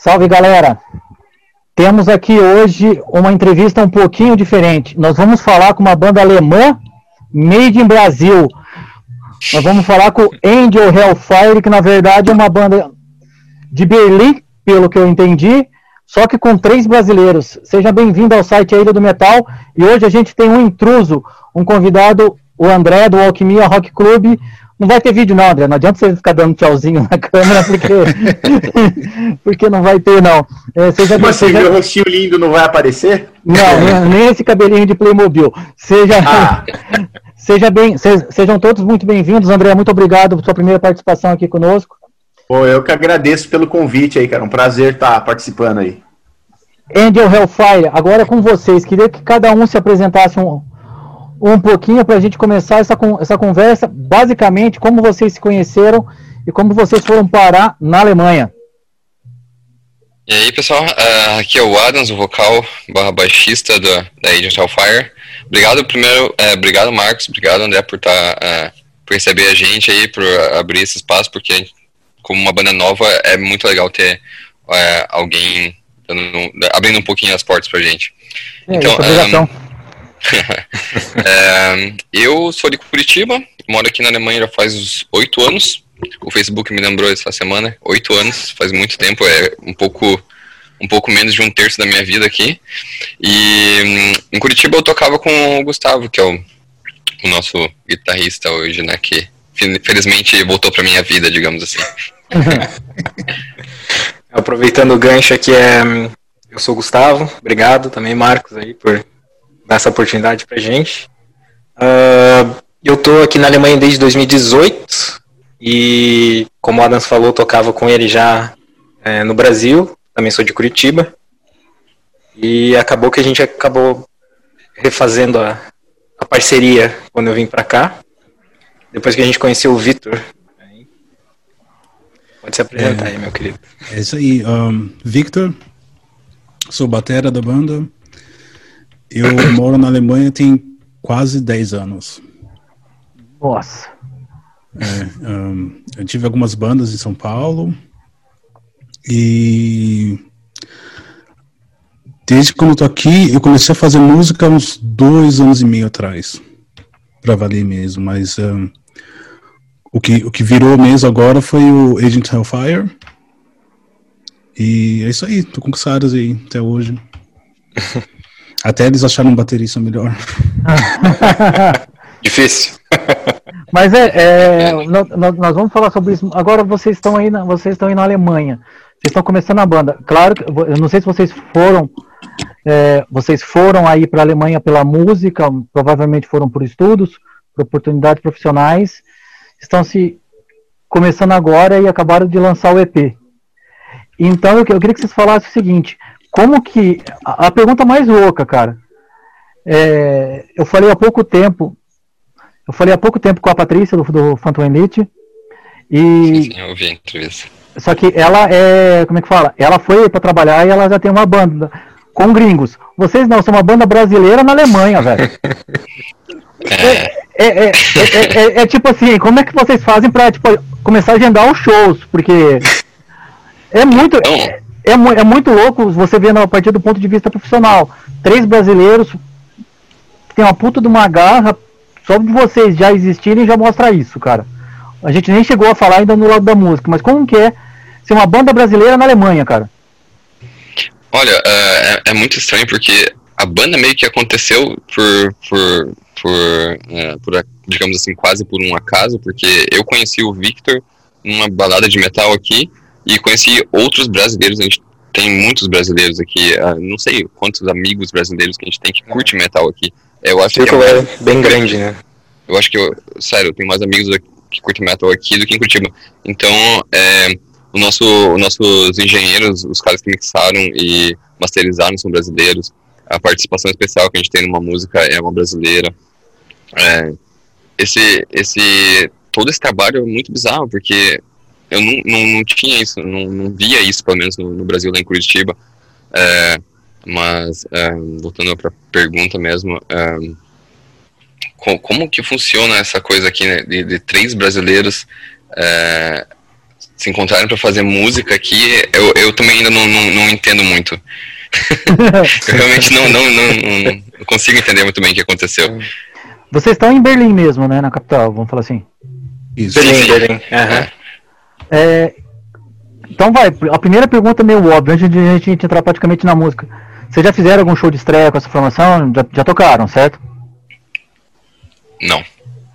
Salve galera! Temos aqui hoje uma entrevista um pouquinho diferente. Nós vamos falar com uma banda alemã, Made in Brasil. Nós vamos falar com Angel Hellfire, que na verdade é uma banda de Berlim, pelo que eu entendi, só que com três brasileiros. Seja bem-vindo ao site Ilha do Metal. E hoje a gente tem um intruso, um convidado, o André do Alquimia Rock Club. Não vai ter vídeo não, André. Não adianta você ficar dando tchauzinho na câmera, porque, porque não vai ter, não. É, seja Mas seja... meu rostinho lindo não vai aparecer? Não, nem, esse cabelinho de Playmobil. Seja, ah. seja bem, se, sejam todos muito bem-vindos. André, muito obrigado por sua primeira participação aqui conosco. Pô, eu que agradeço pelo convite aí, cara. Um prazer estar participando aí. Angel Hellfire, agora com vocês. Queria que cada um se apresentasse um, um pouquinho para a gente começar essa, essa conversa. Basicamente, como vocês se conheceram e como vocês foram parar na Alemanha. E aí, pessoal, uh, aqui é o Adams, o vocal barra baixista da, da Agent Hellfire. Obrigado primeiro, uh, obrigado Marcos, obrigado André por, tá, uh, por receber a gente aí, por abrir esse espaço, porque como uma banda nova, é muito legal ter alguém dando, abrindo um pouquinho as portas pra gente. É, então, um, é, eu sou de Curitiba, moro aqui na Alemanha já faz oito anos. O Facebook me lembrou essa semana, oito anos, faz muito tempo, é um pouco um pouco menos de um terço da minha vida aqui. E hum, em Curitiba eu tocava com o Gustavo, que é o, o nosso guitarrista hoje, né, que felizmente voltou para minha vida, digamos assim. Aproveitando o gancho aqui, é, eu sou o Gustavo, obrigado também, Marcos, aí, por dar essa oportunidade pra gente. Uh, eu tô aqui na Alemanha desde 2018 e, como o Adams falou, tocava com ele já é, no Brasil, também sou de Curitiba. E acabou que a gente acabou refazendo a, a parceria quando eu vim para cá. Depois que a gente conheceu o Vitor, Pode se apresentar é, aí, meu querido. É isso aí. Um, Victor, sou batera da banda. Eu moro na Alemanha tem quase 10 anos. Nossa. É, um, eu tive algumas bandas em São Paulo. E desde quando eu tô aqui, eu comecei a fazer música uns dois anos e meio atrás. Pra valer mesmo, mas um, o que, o que virou mesmo agora foi o Agent Hellfire. E é isso aí, tô com os caras aí até hoje. até eles acharam um baterista melhor. Difícil. Mas é, é nós, nós, vamos falar sobre isso. Agora vocês estão aí, na, vocês estão aí na Alemanha. Vocês estão começando a banda. Claro, eu não sei se vocês foram, é, vocês foram aí para a Alemanha pela música, provavelmente foram por estudos, por oportunidades profissionais estão se começando agora e acabaram de lançar o EP. Então eu, eu queria que vocês falassem o seguinte: como que. A, a pergunta mais louca, cara. É, eu falei há pouco tempo. Eu falei há pouco tempo com a Patrícia do, do Phantom Elite. E. Sim, eu vi a entrevista. Só que ela é. Como é que fala? Ela foi para trabalhar e ela já tem uma banda com gringos. Vocês não, são uma banda brasileira na Alemanha, velho. É. É, é, é, é, tipo assim, como é que vocês fazem pra tipo, começar a agendar os shows? Porque é muito. É, é, é muito louco você vendo a partir do ponto de vista profissional. Três brasileiros tem uma puta de uma garra, só de vocês já existirem já mostra isso, cara. A gente nem chegou a falar ainda no lado da música, mas como que é ser uma banda brasileira na Alemanha, cara? Olha, é, é muito estranho porque a banda meio que aconteceu por, por por, é, por, digamos assim, quase por um acaso, porque eu conheci o Victor numa balada de metal aqui e conheci outros brasileiros. A gente tem muitos brasileiros aqui, uh, não sei quantos amigos brasileiros que a gente tem que curte metal aqui. Eu acho que é, é bem grande, né? Eu acho que, eu, sério, eu tenho mais amigos que curtem metal aqui do que em Curitiba. Então, é, o nosso, os nossos engenheiros, os caras que mixaram e masterizaram são brasileiros. A participação especial que a gente tem numa música é uma brasileira. É, esse, esse, todo esse trabalho é muito bizarro, porque eu não, não, não tinha isso, não, não via isso, pelo menos no, no Brasil, lá em Curitiba. É, mas, é, voltando para a pergunta mesmo, é, como que funciona essa coisa aqui, né, de, de três brasileiros é, se encontrarem para fazer música aqui, eu, eu também ainda não, não, não entendo muito. eu realmente não, não, não, não, consigo entender muito bem o que aconteceu. Vocês estão em Berlim mesmo, né? Na capital, vamos falar assim. Isso. Berlim, Berlim. Uhum. É, então vai, a primeira pergunta é meio óbvia, antes de a gente entrar praticamente na música. Vocês já fizeram algum show de estreia com essa formação? Já, já tocaram, certo? Não.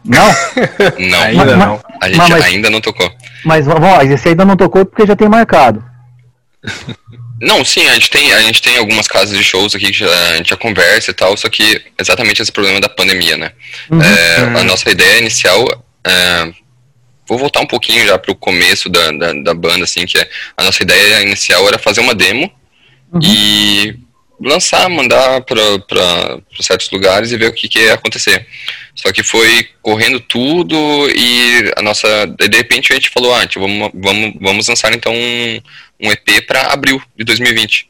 Não? não. ainda não. A gente mas, ainda não tocou. Mas, vamos esse ainda não tocou porque já tem marcado. Não, sim, a gente tem, a gente tem algumas casas de shows aqui que já, a gente já conversa e tal, só que exatamente esse problema da pandemia, né? Uhum. É, a uhum. nossa ideia inicial, é, vou voltar um pouquinho já pro começo da, da, da, banda, assim, que é, a nossa ideia inicial era fazer uma demo uhum. e lançar, mandar para certos lugares e ver o que, que ia acontecer. Só que foi correndo tudo e a nossa. De repente a gente falou, ah, gente, vamos, vamos, vamos lançar então um, um EP para abril de 2020.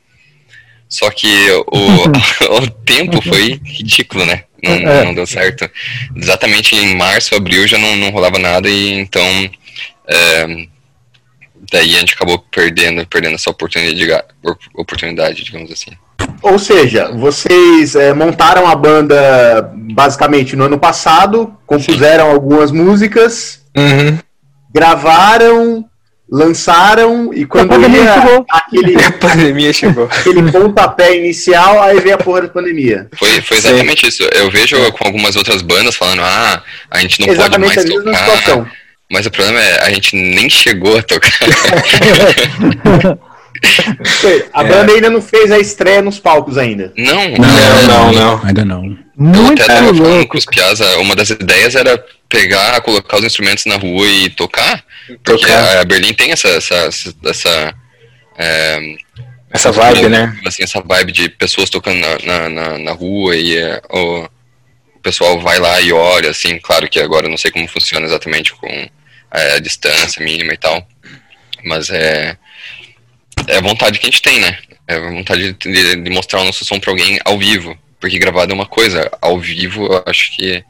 Só que o, o tempo foi ridículo, né? Não, é. não, deu certo. Exatamente em março, abril já não, não rolava nada e então. É, daí a gente acabou perdendo, perdendo essa oportunidade, oportunidade digamos assim. Ou seja, vocês é, montaram a banda basicamente no ano passado, compuseram Sim. algumas músicas, uhum. gravaram, lançaram e quando ia aquele, a pandemia chegou. aquele pontapé inicial, aí veio a porra da pandemia. Foi, foi exatamente Sim. isso. Eu vejo com algumas outras bandas falando, ah, a gente não exatamente pode mais tocar. Situação. Mas o problema é, a gente nem chegou a tocar. A banda ainda não fez a estreia nos palcos ainda. Não, não, não, não. Ainda não. Muito louco. Com os Piazza, uma das ideias era pegar, colocar os instrumentos na rua e tocar. Porque a Berlim tem essa. essa, essa, é, essa vibe, né? Assim, essa vibe de pessoas tocando na, na, na rua e é, o, o, pessoal vai lá e olha, assim, claro que agora eu não sei como funciona exatamente com é, a distância mínima e tal. Mas é é a vontade que a gente tem, né? É a vontade de, de, de mostrar o nosso som pra alguém ao vivo. Porque gravado é uma coisa, ao vivo eu acho que.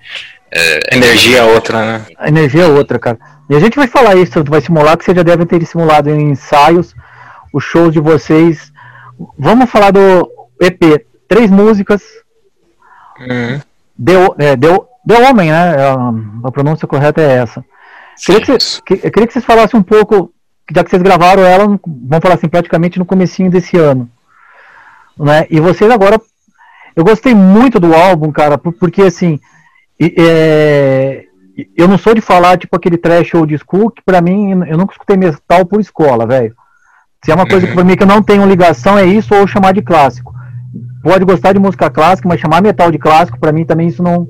É, é energia é outra, né? A energia é outra, cara. E a gente vai falar isso, vai simular, que vocês já devem ter simulado em ensaios, os shows de vocês. Vamos falar do EP. Três músicas. Uhum. Deu, é, deu, deu Homem, né? A, a pronúncia correta é essa. Queria que, vocês, que, eu queria que vocês falassem um pouco já que vocês gravaram ela, vamos falar assim, praticamente no comecinho desse ano. Né? E vocês agora. Eu gostei muito do álbum, cara, porque assim. É, eu não sou de falar, tipo, aquele trash old school, que pra mim, eu nunca escutei metal por escola, velho. Se é uma coisa que pra mim que eu não tenho ligação, é isso ou chamar de clássico. Pode gostar de música clássica, mas chamar metal de clássico, pra mim também isso não,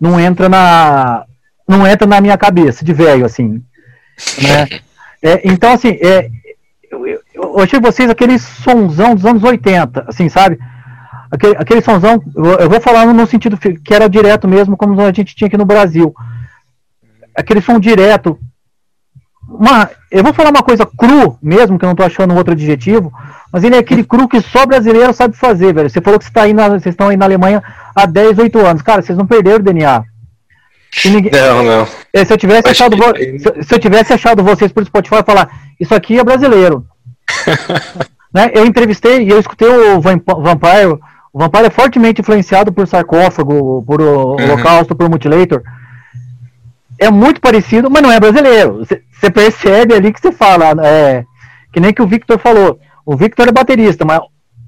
não entra na. Não entra na minha cabeça, de velho, assim. Né? É, então, assim, é, eu, eu, eu, achei vocês aquele sonzão dos anos 80, assim, sabe? Aquele, aquele sonzão, eu vou falar no sentido que era direto mesmo, como a gente tinha aqui no Brasil. Aquele som direto. Uma, eu vou falar uma coisa cru mesmo, que eu não tô achando outro adjetivo, mas ele é aquele cru que só brasileiro sabe fazer, velho. Você falou que você tá aí na, vocês estão aí na Alemanha há 10, 8 anos. Cara, vocês não perderam o DNA. Ninguém... Não, não. É, se eu tivesse achado vo... se eu tivesse achado vocês por Spotify falar isso aqui é brasileiro. né? Eu entrevistei e eu escutei o Vampire. O Vampire é fortemente influenciado por sarcófago, por o uhum. Holocausto, por Mutilator. É muito parecido, mas não é brasileiro. Você percebe ali que você fala, é, que nem que o Victor falou. O Victor é baterista, mas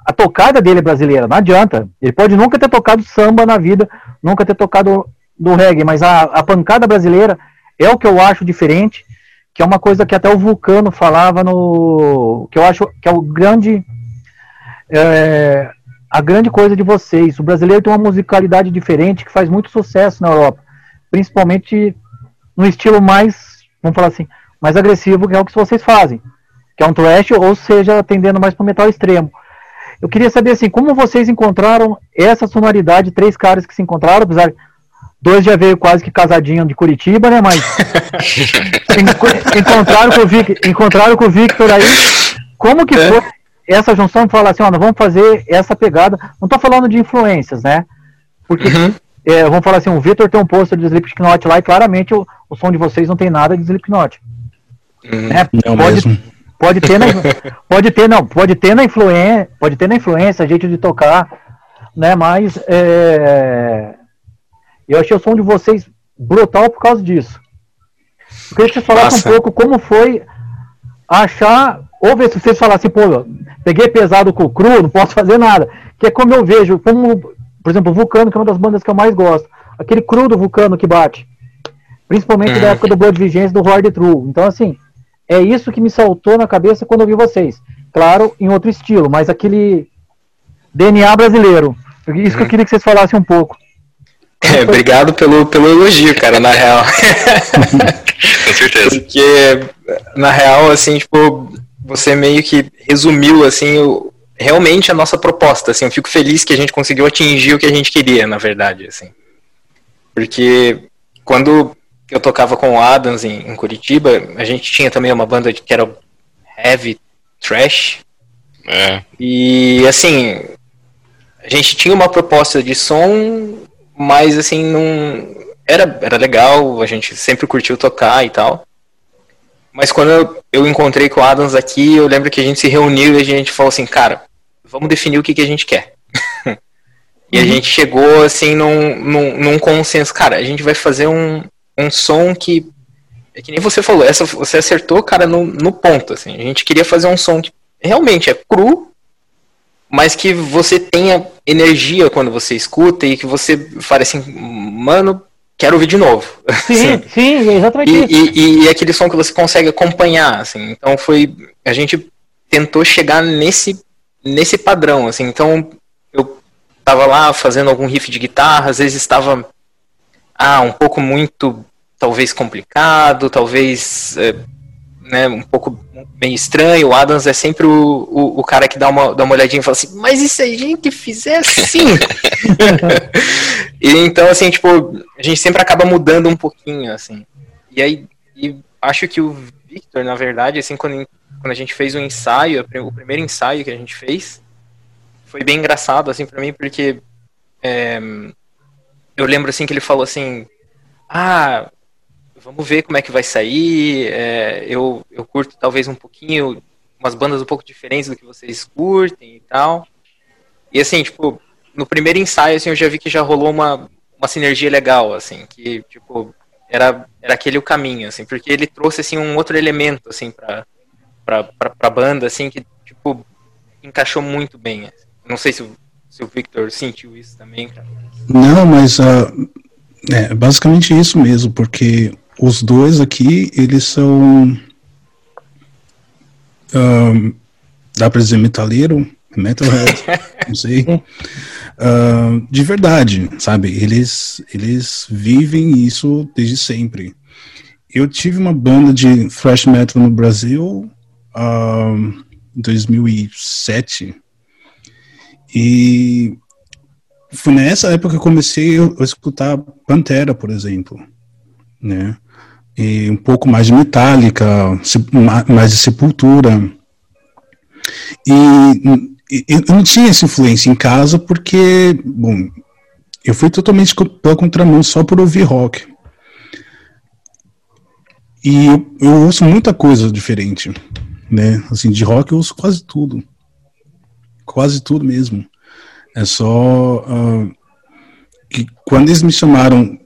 a tocada dele é brasileira, não adianta. Ele pode nunca ter tocado samba na vida, nunca ter tocado do reggae, mas a, a pancada brasileira é o que eu acho diferente, que é uma coisa que até o Vulcano falava no. que eu acho que é o grande. É, a grande coisa de vocês. O brasileiro tem uma musicalidade diferente que faz muito sucesso na Europa, principalmente no estilo mais, vamos falar assim, mais agressivo, que é o que vocês fazem, que é um thrash, ou seja, tendendo mais para o metal extremo. Eu queria saber assim, como vocês encontraram essa sonoridade, três caras que se encontraram, apesar Dois já veio quase que casadinho de Curitiba, né? Mas encontraram, com o Vic, encontraram com o Victor aí. Como que é. foi essa junção? Falar assim, ó, vamos fazer essa pegada. Não estou falando de influências, né? Porque, uhum. É, vamos falar assim, o Victor tem um pôster de Slipknot lá e claramente o, o som de vocês não tem nada de Slipknot. Né? Não Pode, mesmo. pode ter na, pode ter não, pode ter na influência, pode ter na influência, jeito de tocar, né? Mas é, eu achei o som de vocês brutal por causa disso. Eu queria que vocês falassem Massa. um pouco como foi achar, ou ver se vocês falassem, pô, peguei pesado com o cru, não posso fazer nada. Que é como eu vejo, como, por exemplo, o Vulcano, que é uma das bandas que eu mais gosto. Aquele cru do Vulcano que bate. Principalmente da Uhum. época do Blood Vigence do Horde True. Então, assim, é isso que me saltou na cabeça quando eu vi vocês. Claro, em outro estilo, mas aquele DNA brasileiro. Isso que eu queria que vocês falassem um pouco. É, obrigado pelo, pelo elogio, cara, na real. Com certeza. Porque, na real, assim, tipo, você meio que resumiu, assim, o- realmente a nossa proposta, assim, eu fico feliz que a gente conseguiu atingir o que a gente queria, na verdade, assim. Porque quando eu tocava com o Adams em, em Curitiba, a gente tinha também uma banda que era heavy trash, É, e assim, a gente tinha uma proposta de som, mas assim, não. Era, era legal, a gente sempre curtiu tocar e tal. Mas quando eu, eu encontrei com o Adams aqui, eu lembro que a gente se reuniu e a gente falou assim, cara, vamos definir o que, que a gente quer. e a gente chegou assim num, num, num consenso, cara, a gente vai fazer um, um som que. É que nem você falou, essa, você acertou, cara, no, no ponto. Assim. A gente queria fazer um som que realmente é cru, mas que você tenha energia quando você escuta e que você fale assim, mano, quero ouvir de novo. Sim, sim, é exatamente E, isso. e, e- e aquele som que você consegue acompanhar, assim. Então foi. A gente tentou chegar nesse, nesse padrão, assim. Então eu tava lá fazendo algum riff de guitarra, às vezes estava ah, um pouco muito, talvez complicado, talvez é, né, um pouco meio estranho. O Adams é sempre o, o, o cara que dá uma, dá uma olhadinha e fala assim, mas e se a gente fizer assim? e então, assim, tipo, a gente sempre acaba mudando um pouquinho, assim. E aí, e acho que o Victor, na verdade, assim, quando, quando a gente fez o ensaio, o primeiro ensaio que a gente fez, foi bem engraçado, assim, pra mim, porque é, eu lembro, assim, que ele falou assim, ah, vamos ver como é que vai sair, é, eu, eu curto talvez um pouquinho, umas bandas um pouco diferentes do que vocês curtem e tal. E assim, tipo, no primeiro ensaio, assim, eu já vi que já rolou uma, uma sinergia legal, assim, que, tipo, era, era aquele o caminho, assim, porque ele trouxe, assim, um outro elemento, assim, pra, pra, pra, pra banda, assim, que, tipo, encaixou muito bem. assim. Não sei se o, se o Victor sentiu isso também, cara. Não, mas ah, é basicamente isso mesmo, porque os dois aqui, eles são. ah, dá pra dizer metaleiro? Metalhead, não sei. De verdade, sabe? Eles, eles vivem isso desde sempre. Eu tive uma banda de thrash metal no Brasil ah, em 2007 e foi nessa época que eu comecei a, escutar Pantera, por exemplo, né? E um pouco mais de Metallica, mais de Sepultura. E eu não tinha essa influência em casa porque, bom, eu fui totalmente pela contramão só por ouvir rock. E eu, eu ouço muita coisa diferente, né? Assim, de rock eu ouço quase tudo. Quase tudo mesmo. É só ah, que quando eles me chamaram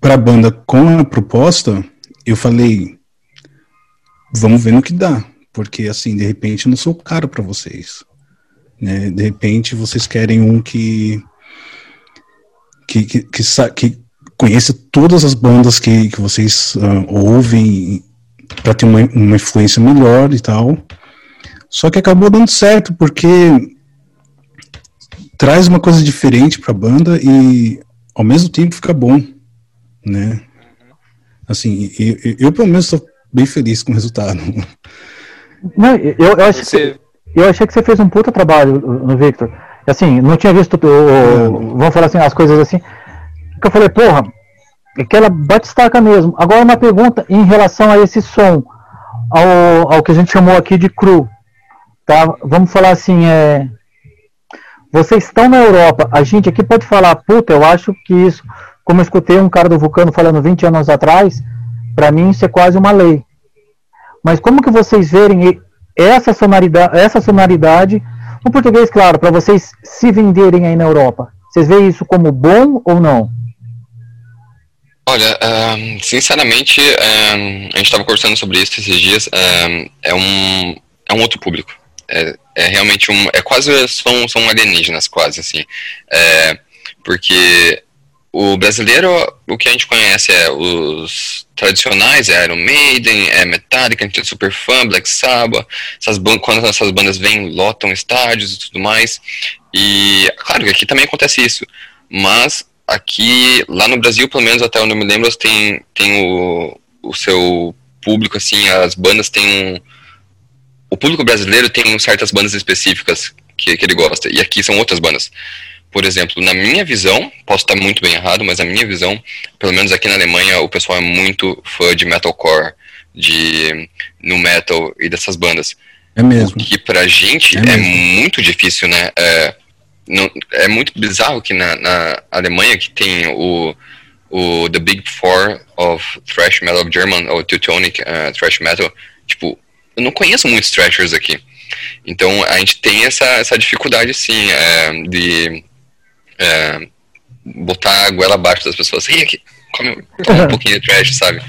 para a banda com a proposta, eu falei, vamos ver no que dá, porque assim, de repente eu não sou o cara para vocês, né? De repente vocês querem um que que que, que, que conheça todas as bandas que, que vocês ah, ouvem para ter uma, uma influência melhor e tal. Só que acabou dando certo porque traz uma coisa diferente para a banda e ao mesmo tempo fica bom, né? Assim, eu, eu, eu, pelo menos estou bem feliz com o resultado. Não, eu, eu, acho Você- que, eu achei que você fez um puta trabalho no Victor. Assim, não tinha visto, o, o- vamos falar assim, as coisas assim. Que eu falei, porra, aquela batistaca mesmo. Agora uma pergunta em relação a esse som, ao, ao que a gente chamou aqui de cru. Tá? Vamos falar assim, é. Vocês estão na Europa, a gente aqui pode falar, puta, eu acho que isso, como eu escutei um cara do Vulcano falando 20 anos atrás, pra mim isso é quase uma lei. Mas como que vocês verem essa sonoridade, essa sonoridade no português, claro, para vocês se venderem aí na Europa? Vocês veem isso como bom ou não? Olha, sinceramente, a gente estava conversando sobre isso esses dias. É, um, é um outro público. É, é realmente um. É quase. São, são alienígenas, quase assim. É, porque o brasileiro, o que a gente conhece é os tradicionais, é Iron Maiden, é Metallica, a gente é super fã, Black Sabbath, essas quando essas bandas vêm, lotam estádios e tudo mais. E, claro que aqui também acontece isso, mas aqui, lá no Brasil, pelo menos até onde eu me lembro, tem, tem o, o seu público, assim, as bandas têm um... O público brasileiro tem certas bandas específicas que, que ele gosta, e aqui são outras bandas. Por exemplo, na minha visão, posso estar muito bem errado, mas na minha visão, pelo menos aqui na Alemanha, o pessoal é muito fã de metalcore, de nu metal e dessas bandas. É mesmo. O que pra gente é, é muito difícil, né? É, não, é muito bizarro que na, na, Alemanha que tem o, o The Big Four of Thrash Metal of German, ou Teutonic uh, Thrash Metal, tipo, eu não conheço muitos thrashers aqui. Então a gente tem essa, essa dificuldade, sim, é, de é, botar a goela abaixo das pessoas. Ei, aqui, come, um pouquinho de trash, sabe?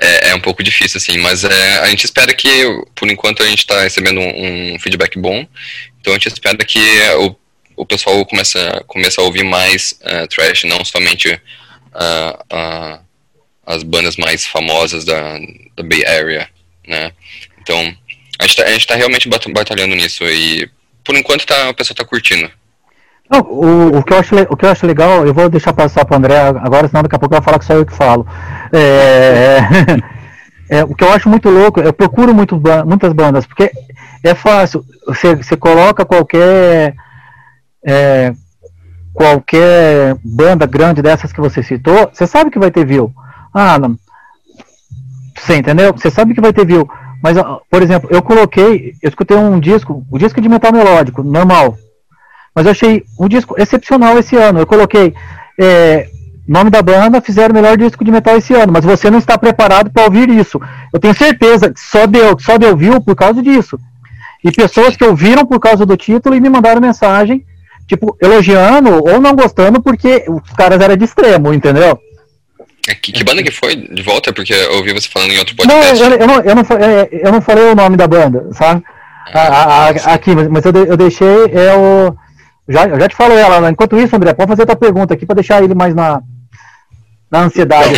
É, é, um pouco difícil, assim, mas é, a gente espera que, por enquanto, a gente está recebendo um, um, feedback bom, então a gente espera que o o pessoal começa, começa a ouvir mais uh, trash, não somente uh, uh, as bandas mais famosas da, da Bay Area, né? Então, a gente, tá, gente tá realmente batalhando nisso e, por enquanto, tá, o pessoal tá curtindo. Não, o, o, que eu acho, o que eu acho legal, eu vou deixar passar para o André agora, senão daqui a pouco vai falar que só eu que falo. É, é, o que eu acho muito louco, eu procuro muito, muitas bandas, porque é fácil, você, você coloca qualquer é, qualquer banda grande dessas que você citou, você sabe que vai ter view. Ah, não. Você entendeu? Você sabe que vai ter view. Mas, por exemplo, eu coloquei, eu escutei um disco, o um disco de metal melódico, normal. Mas eu achei um disco excepcional esse ano. Eu coloquei é, nome da banda, fizeram o melhor disco de metal esse ano, mas você não está preparado para ouvir isso. Eu tenho certeza que só deu, só deu view por causa disso. E pessoas que ouviram por causa do título e me mandaram mensagem tipo, elogiando ou não gostando porque os caras eram de extremo, entendeu? É, que, que, banda que foi de volta? Porque eu ouvi você falando em outro podcast. Não, eu, eu, não, eu, não, é, eu não falei o nome da banda, sabe? Ah, a, a, aqui, mas eu, eu deixei é o. Já, eu já te falei ela. Enquanto isso, André, pode fazer outra pergunta aqui para deixar ele mais na, na ansiedade.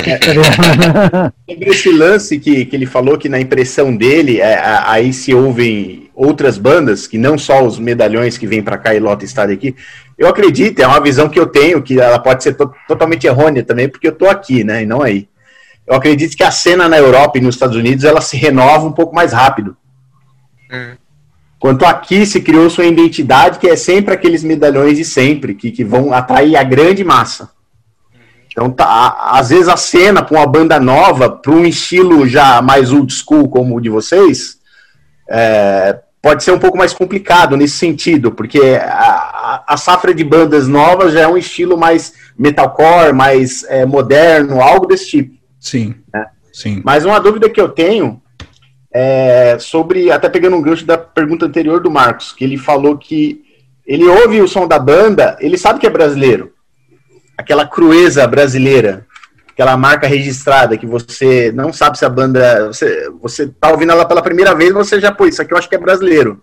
Sobre esse lance que, que ele falou que na impressão dele, é, aí se ouvem outras bandas, que não só os medalhões que vêm para cá e lota estádio aqui, eu acredito, é uma visão que eu tenho, que ela pode ser to totalmente errônea também, porque eu estou aqui, né, e não aí. Eu acredito que a cena na Europa e nos Estados Unidos, ela se renova um pouco mais rápido. Hum. Quanto aqui se criou sua identidade, que é sempre aqueles medalhões de sempre, que, que vão atrair a grande massa. Então, tá, às vezes a cena para uma banda nova, para um estilo já mais old school como o de vocês, é, pode ser um pouco mais complicado nesse sentido, porque a, a, safra de bandas novas já é um estilo mais metalcore, mais é, moderno, algo desse tipo. Sim. Né? Sim. Mas uma dúvida que eu tenho é sobre, até pegando um gancho da pergunta anterior do Marcos, que ele falou que ele ouve o som da banda, ele sabe que é brasileiro aquela crueza brasileira, aquela marca registrada que você não sabe se a banda. Você, você tá ouvindo ela pela primeira vez, você já, pô, isso aqui eu acho que é brasileiro.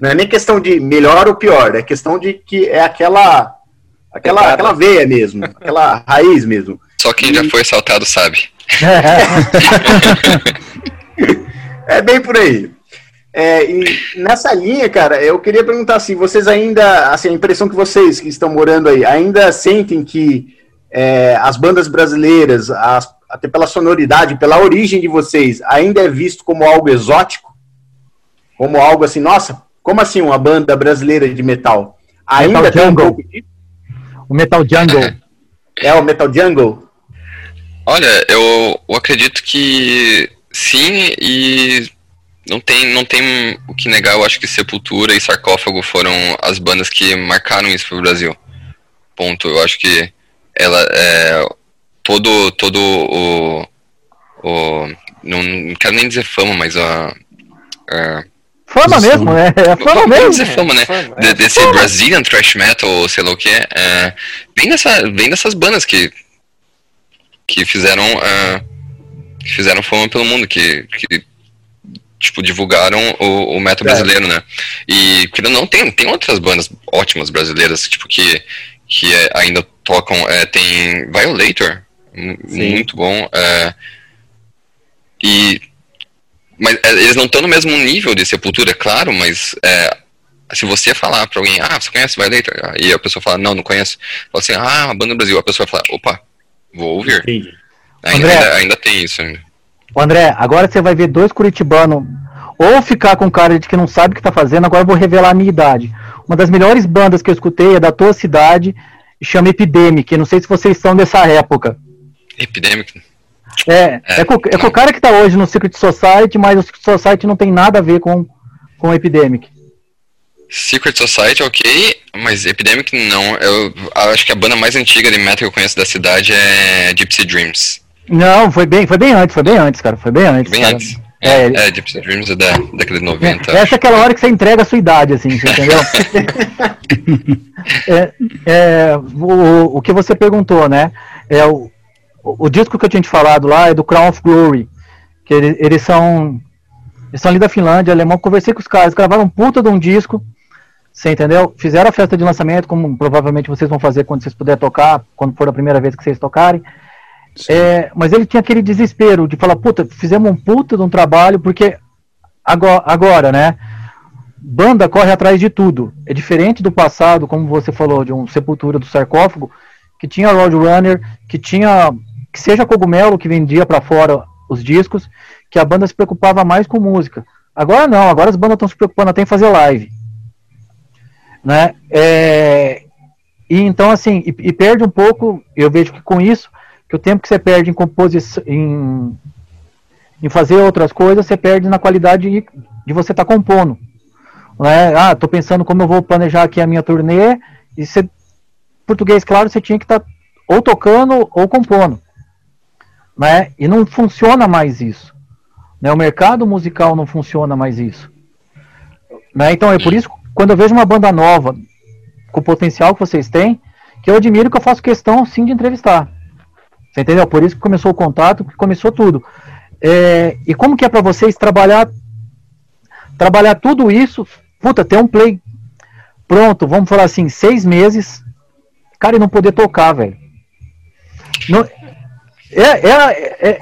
Não é nem questão de melhor ou pior, é questão de que é aquela. Aquela, aquela veia mesmo, aquela raiz mesmo. Só quem e... já foi assaltado sabe. é bem por aí. É, e nessa linha, cara, eu queria perguntar assim, vocês ainda, assim, a impressão que vocês que estão morando aí, ainda sentem que é, as bandas brasileiras, as, até pela sonoridade, pela origem de vocês, ainda é visto como algo exótico? Como algo assim, nossa, como assim uma banda brasileira de metal? Ainda metal tem Jungle. um O Metal Jungle. É o Metal Jungle? Olha, eu, eu acredito que sim, e não tem, não tem o que negar, eu acho que Sepultura e Sarcófago foram as bandas que marcaram isso pro Brasil. Ponto. Eu acho que ela é todo todo o, o não, não quero nem dizer fama, mas a é, Fama mesmo, é, é fama mesmo. dizer fama, né? fama, é. De- desse Brazilian thrash metal, ou sei lá o que, é, vem, dessa, vem dessas bandas que, que fizeram que fizeram fama pelo mundo, que, que tipo, divulgaram o, o metal É. brasileiro, né? E que não tem, tem outras bandas ótimas brasileiras, tipo, que, que é, ainda tocam, é, tem Violator, Sim. muito bom, é, e mas é, eles não estão no mesmo nível de Sepultura, é claro, mas se você falar pra alguém, ah, você conhece Violator? E a pessoa fala, não, não conheço. Fala assim, ah, uma banda do Brasil. A pessoa vai falar, opa, vou ouvir. Entendi. Ainda, André. ainda, ainda tem isso ainda. André, agora você vai ver dois curitibanos ou ficar com cara de que não sabe o que tá fazendo, agora eu vou revelar a minha idade. Uma das melhores bandas que eu escutei é da tua cidade, chama Epidemic, não sei se vocês são dessa época. Epidemic. É, É, é, com, é com o cara que tá hoje no Secret Society, mas o Secret Society não tem nada a ver com, com Epidemic. Secret Society, ok, mas Epidemic não. Eu acho que a banda mais antiga de metal que eu conheço da cidade é Gypsy Dreams. Não, foi bem, foi bem antes, foi bem antes, cara, foi bem antes. Bem cara. antes. É, É, é, Gypsy Dreams é da década de 90. Essa é aquela hora que você entrega a sua idade, assim, você entendeu? É, é, o, o que você perguntou, né? É o, o, disco que eu tinha te falado lá é do Crown of Glory. Que ele- eles são. Eles são ali da Finlândia, alemão. Conversei com os caras, gravaram um puta de um disco. Você entendeu? Fizeram a festa de lançamento, como provavelmente vocês vão fazer quando vocês puderem tocar, quando for a primeira vez que vocês tocarem. É, mas ele tinha aquele desespero de falar, puta, fizemos um puta de um trabalho, porque agora, agora, né? Banda corre atrás de tudo. É diferente do passado, como você falou, de um Sepultura do sarcófago, que tinha Roadrunner, que tinha, que seja cogumelo que vendia pra fora os discos, que a banda se preocupava mais com música. Agora não, agora as bandas estão se preocupando até em fazer live. Né? É, e então, assim, e, e perde um pouco, eu vejo que com isso, que o tempo que você perde em composição, em, em fazer outras coisas, você perde na qualidade de, você estar compondo. Né? Ah, tô pensando como eu vou planejar aqui a minha turnê, e você, português, claro, você tinha que estar ou tocando ou compondo. Né? E não funciona mais isso. Né? O mercado musical não funciona mais isso. Né? Então é por isso, quando eu vejo uma banda nova, com o potencial que vocês têm, que eu admiro que eu faço questão sim de entrevistar. Você entendeu? Por isso que começou o contato, que começou tudo. É, e como que é para vocês trabalhar trabalhar tudo isso, puta, ter um play pronto, vamos falar assim, seis meses, cara, e não poder tocar, velho. Não, é, é, é,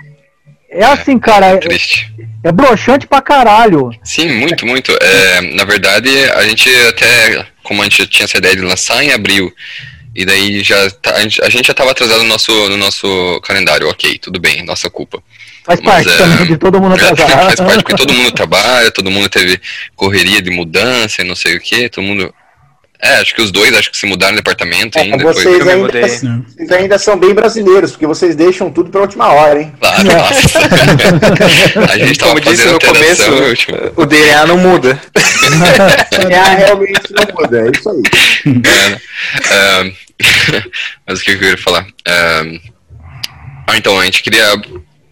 é assim, cara, é, Triste. é broxante pra caralho. Sim, muito, muito. É, na verdade, a gente até, como a gente tinha essa ideia de lançar em abril, e daí já tá- a, gente, já estava atrasado no nosso, no nosso calendário, ok, tudo bem, nossa culpa. Faz Mas, parte é, também de todo mundo É, atrasar. faz parte porque todo mundo trabalha, todo mundo teve correria de mudança e não sei o que, todo mundo. É, acho que os dois acho que se mudaram de departamento É, ainda. vocês, Foi, ainda, vocês ainda são bem brasileiros, porque vocês deixam tudo pra última hora, hein? claro, nossa. a gente tava Como fazendo no começo, o DNA não muda. É, realmente não muda, é isso aí. É, né? Ahn, mas o que eu queria falar? Ah, então, a gente queria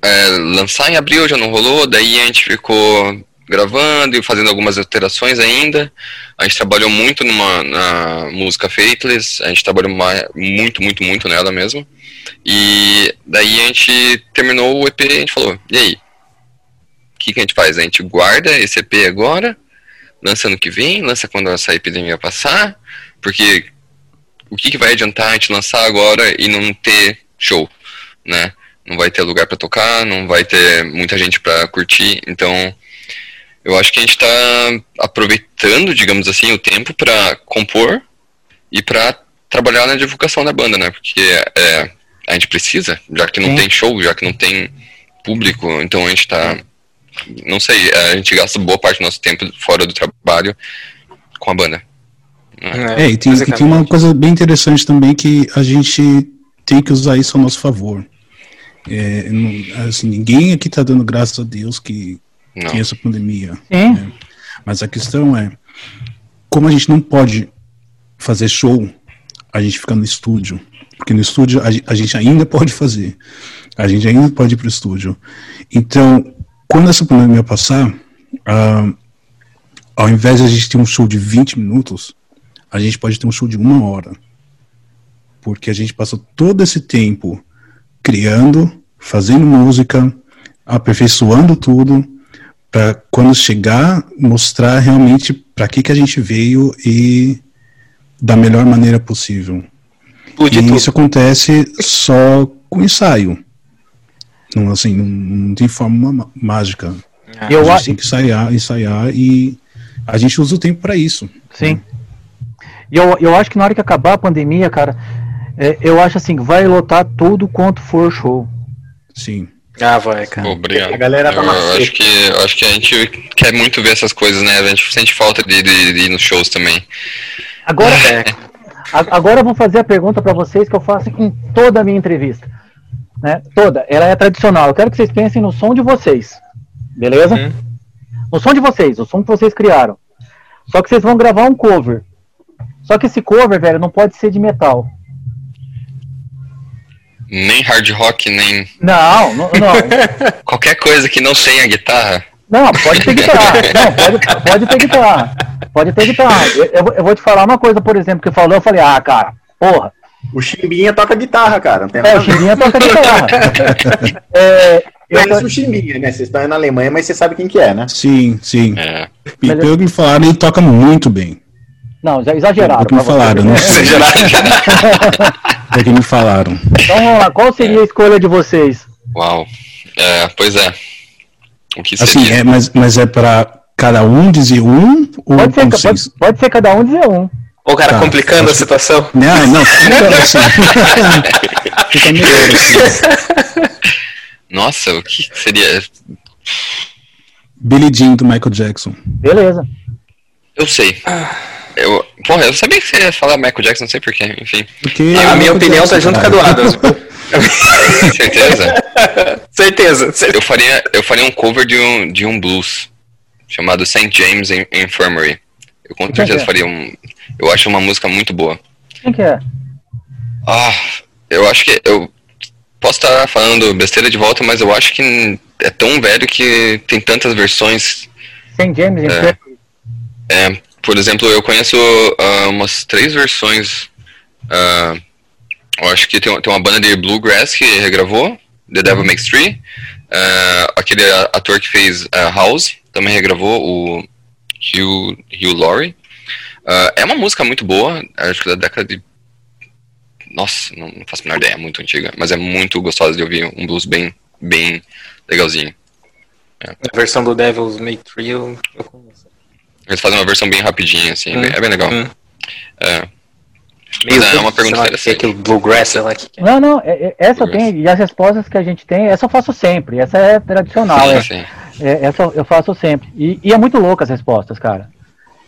é, lançar em abril, já não rolou, daí a gente ficou gravando e fazendo algumas alterações ainda. A gente trabalhou muito numa, na música Faithless, a gente trabalhou muito, muito, muito nela mesmo. E daí a gente terminou o EP a gente falou, e aí? O que, que a gente faz? A gente guarda esse EP agora, lança ano que vem, lança quando essa epidemia passar, porque o que, que vai adiantar a gente lançar agora e não ter show, né? Não vai ter lugar para tocar, não vai ter muita gente para curtir, então eu acho que a gente está aproveitando, digamos assim, o tempo para compor e para trabalhar na divulgação da banda, né? Porque é, a gente precisa, já que não Sim. tem show, já que não tem público, então a gente tá, não sei, a gente gasta boa parte do nosso tempo fora do trabalho com a banda. É, e tem, e tem uma coisa bem interessante também que a gente tem que usar isso ao nosso favor. É, não- assim, ninguém aqui está dando graças a Deus que Não. tem essa pandemia. Sim. Mas a questão é, como a gente não pode fazer show, a gente fica no estúdio. Porque no estúdio a, a gente ainda pode fazer. A gente ainda pode ir pro estúdio. Então, quando essa pandemia passar, ah, ao invés de a gente ter um show de 20 minutos, a gente pode ter um show de uma hora. Porque a gente passou todo esse tempo criando, fazendo música, aperfeiçoando tudo, para quando chegar, mostrar realmente para que, que a gente veio e da melhor maneira possível. Explode e tudo. isso acontece só com ensaio. Não, assim, não, não tem forma má- mágica. Eu a gente acho. tem que ensaiar, ensaiar e a gente usa o tempo para isso. Sim. E eu, eu acho que na hora que acabar a pandemia, cara, é, eu acho assim, vai lotar tudo quanto for show. Sim. Ah, vai, cara. Obrigado. A galera tá eu, acho que eu acho que a gente quer muito ver essas coisas, né? A gente sente falta de, de- de ir nos shows também. Agora, É, a- agora eu vou fazer a pergunta para vocês que eu faço em toda a minha entrevista. Né? Toda. Ela é tradicional. Eu quero que vocês pensem no som de vocês. Beleza? Uhum. No som de vocês, o som que vocês criaram. Só que vocês vão gravar um cover. Só que esse cover, velho, não pode ser de metal. Nem hard rock, nem Não, não, não. qualquer coisa que não tenha guitarra. Não, pode ter guitarra. Não, pode, pode ter guitarra. Pode ter guitarra. Eu, eu vou- eu vou te falar uma coisa, por exemplo, que falou, eu falei, ah, cara, porra, O Chimbinha toca guitarra, cara. Não tem é, nada o a ver. Chirinha toca guitarra. É, eu, Conhece o Chimbinha, né? Vocês estão aí na Alemanha, mas você sabe quem que é, né? Sim, sim. É. E pelo que me falaram, ele toca muito bem. Não, já exageraram. É o que me falaram, não sei. É o que me falaram. Então vamos lá, qual seria a escolha de vocês? Uau. É, pois é. O que Assim, seria? é, mas, mas é pra cada um dizer um ou Pode ser, pode, pode ser cada um dizer um. O cara Tá. complicando a situação. Não, não, fica assim. fica melhor assim. Nossa, o que seria? Billie Jean do Michael Jackson. Beleza. Eu sei. Eu, porra, eu sabia que você ia falar Michael Jackson, não sei porquê, enfim. Porque a minha Michael opinião tá Jackson, junto com a do cara. Adams. Certeza? certeza. certeza. Eu faria, eu faria um cover de um, de um blues chamado St. James In- Infirmary. Eu com certeza é? faria um. Eu acho uma música muito boa. Quem que é? Ah, eu acho que eu posso estar falando besteira de volta, mas eu acho que é tão velho que tem tantas versões. St. James É. Infirmary. É, por exemplo, eu conheço ah, umas três versões. ah, eu acho que tem, tem uma banda de bluegrass que regravou, The Devil Makes Three. Ah, aquele ator que fez House também regravou, o Hugh, Hugh Laurie. É uma música muito boa, acho que da década de. Nossa, não, faço a menor ideia, é muito antiga, mas é muito gostosa de ouvir, um blues bem, bem legalzinho. A versão do Devil's Make Three eu. Eles fazem uma versão bem rapidinha, assim, Hum, é bem legal. hum. É. Meio Mas é uma pergunta lá, interessante. Aquele Bluegrass, sei lá que que é. Não, não, é- é- essa eu tenho, e as respostas que a gente tem, essa eu faço sempre, essa é tradicional, Sim, é, sim. é- essa eu faço sempre. E, e é muito louca as respostas, cara.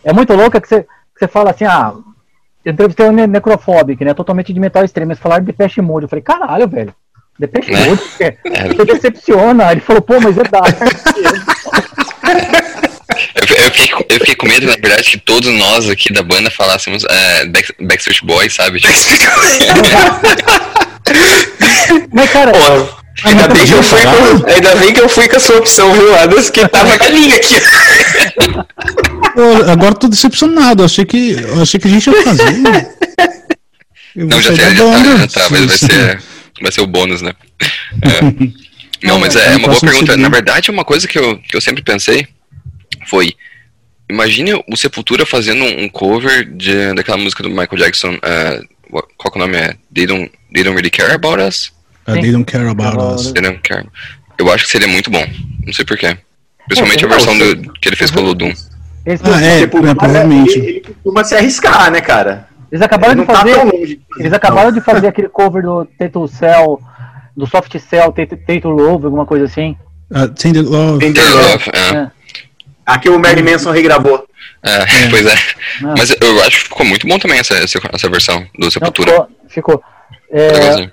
É muito louca que você, que você fala assim, ah, eu entrevistei o Ne- Necrophobic, né, totalmente de metal extremo, eles falaram de Depeche Mode, eu falei, caralho, velho, Depeche Né? Mode, você decepciona. Ele falou, pô, mas é dark. Eu, eu fiquei, com- eu fiquei com medo, na verdade, que todos nós aqui da banda falássemos é, Back- Backstreet Boys, sabe? Tipo, mas, cara, Pô, ainda bem, que eu fui com, ainda bem que eu fui com a sua opção, viu, Adams? Que tava na linha aqui. Pô, agora tô decepcionado. Eu achei que, eu achei que a gente ia fazer. Eu não, já sei, da já tá, já tá, mas vai ser, vai ser o bônus, né? É. Não, mas é, é uma boa pergunta. Na verdade, uma coisa que eu, que eu sempre pensei foi: imagine o Sepultura fazendo um cover de, daquela música do Michael Jackson. what- qual que é o nome? É They Don't, They Don't Really Care About Us? Uh, They don't care about us. They Don't Care. Eu acho que seria muito bom. Não sei porquê. Principalmente a versão não, do, que ele fez com o Ludum. eles, Ah, é, mas provavelmente. Ele, ele costuma se arriscar, né, cara? eles acabaram Ele de tá fazer. tão longe. Eles acabaram de fazer aquele cover do Tattoo Cell, do Soft Cell, Tattoo Love, alguma coisa assim. Uh, Tender Love. Tender. Love, é. É. Aqui o Mary Manson regravou. É, pois é. Ah. Mas eu acho que ficou muito bom também essa, essa, versão do Não, Sepultura. ficou. ficou. É,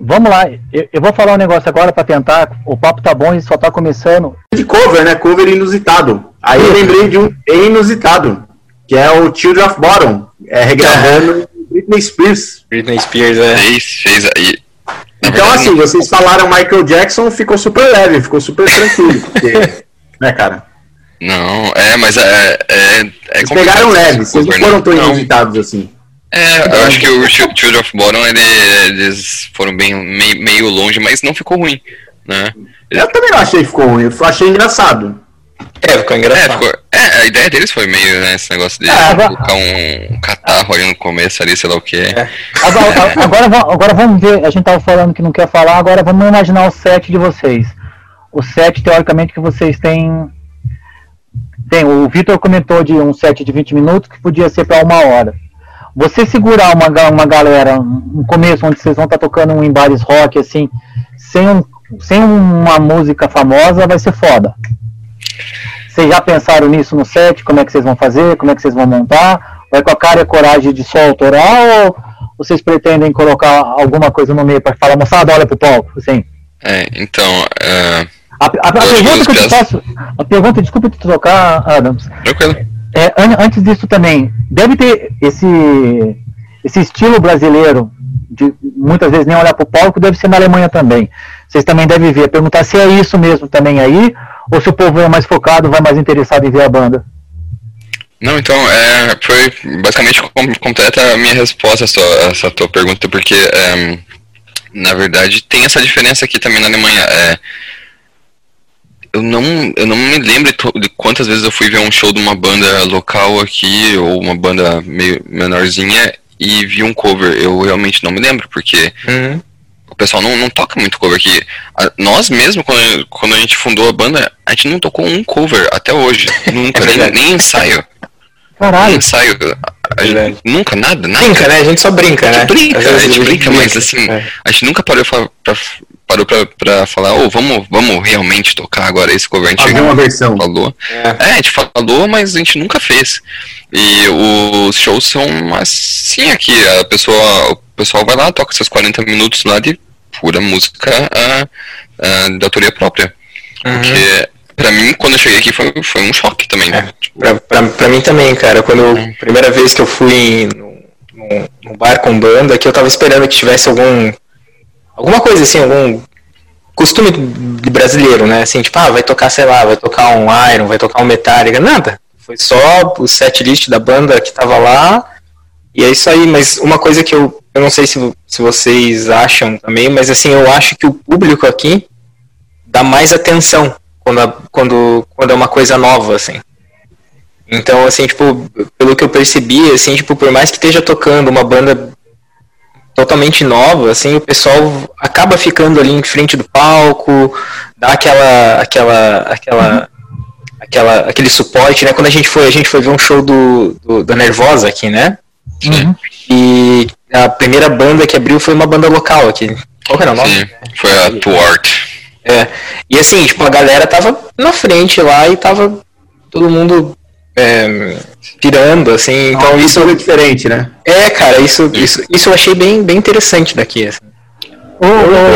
vamos lá, eu, eu vou falar um negócio agora pra tentar. O papo tá bom e só tá começando. De cover, né? Cover inusitado. Aí eu lembrei de um inusitado, que é o Children of Bottom. É regravando Britney Spears. Britney Spears, é. Fez, fez aí. Então, assim, vocês falaram Michael Jackson, ficou super leve, ficou super tranquilo. Porque, né, cara? Não, é, mas é. é, é Eles pegaram leve, vocês não cover, foram tão inusitados assim. É, eu acho que o Chil- Children of Bottom ele- eles foram bem meio, meio longe, mas não ficou ruim, né? Eu também não achei que ficou ruim, eu achei engraçado. É, ficou É, engraçado. ficou, é, a ideia deles foi meio, né, esse negócio de agora- colocar um catarro ali no começo ali, sei lá o que. É. Agora, agora, agora vamos ver, a gente tava falando que não quer falar, agora vamos imaginar o set de vocês. O set, teoricamente, que vocês têm. Tem, o Vitor comentou de um set de 20 minutos que podia ser para uma hora. Você segurar uma, uma galera, um começo onde vocês vão estar tocando em bares rock, assim, sem, um, sem uma música famosa, vai ser foda. Vocês já pensaram nisso no set? Como é que vocês vão fazer? Como é que vocês vão montar? Vai com a cara e a coragem de só autoral ou vocês pretendem colocar alguma coisa no meio para falar, moçada, olha pro palco? Assim. É, então, é, A, a- a pergunta que eu te faço, a pergunta, desculpa te trocar, Adams. tranquilo. É, an- antes disso também, deve ter esse, esse estilo brasileiro de muitas vezes nem olhar pro palco, deve ser na Alemanha também. Vocês também devem ver, perguntar se é isso mesmo também aí, ou se o povo é mais focado, vai mais interessado em ver a banda. Não, então, é, foi basicamente com- completa a minha resposta a essa, a essa tua pergunta, porque, é, na verdade, tem essa diferença aqui também na Alemanha. É, eu, não, eu não me lembro de quantas vezes eu fui ver um show de uma banda local aqui, ou uma banda meio menorzinha, e vi um cover. Eu realmente não me lembro, porque Uhum. o pessoal não, não toca muito cover aqui. A- nós mesmo, quando, quando a gente fundou a banda, a gente não tocou um cover até hoje. Nunca, É nem, nem ensaio. Caralho, Nem ensaio. A gente- Verdade. nunca, nada, nada. Brinca, né? A gente só brinca, A né? gente brinca, Às vezes a gente brinca, mas assim, É. a gente nunca parou pra, pra- parou pra, pra falar, ô, vamos, vamos realmente tocar agora esse cover. A gente Fazer uma versão. falou. É. É, a gente falou, mas a gente nunca fez. E os shows são assim aqui, a pessoa, o pessoal vai lá, toca seus 40 minutos lá de pura música ah, ah, de autoria própria. Uhum. Porque pra mim, quando eu cheguei aqui, foi, foi um choque também. É. Pra, pra, pra mim também, cara. Quando eu, primeira vez que eu fui num, num- num bar com banda, que eu tava esperando que tivesse algum. Alguma coisa assim, algum costume de brasileiro, né? Assim, tipo, ah, vai tocar, sei lá, vai tocar um Iron, vai tocar um Metallica. Nada. Foi só o set list da banda que tava lá. E é isso aí, mas uma coisa que eu, eu não sei se, se vocês acham também, mas assim, eu acho que o público aqui dá mais atenção quando, a- quando, quando é uma coisa nova, assim. Então, assim, tipo, pelo que eu percebi, assim, tipo, por mais que esteja tocando uma banda totalmente nova, assim, o pessoal acaba ficando ali em frente do palco, dá aquela, aquela, aquela, aquela, aquele suporte, né? Quando a gente foi, a gente foi ver um show do, do da Nervosa aqui, né? Uhum. E a primeira banda que abriu foi uma banda local aqui. Qual era o nome? Sim, foi a Tuart. É. E assim, tipo, a galera tava na frente lá e tava todo mundo é, pirando, assim. Então isso. é diferente, né? É, cara, isso, isso, isso eu achei bem, bem interessante daqui. Assim.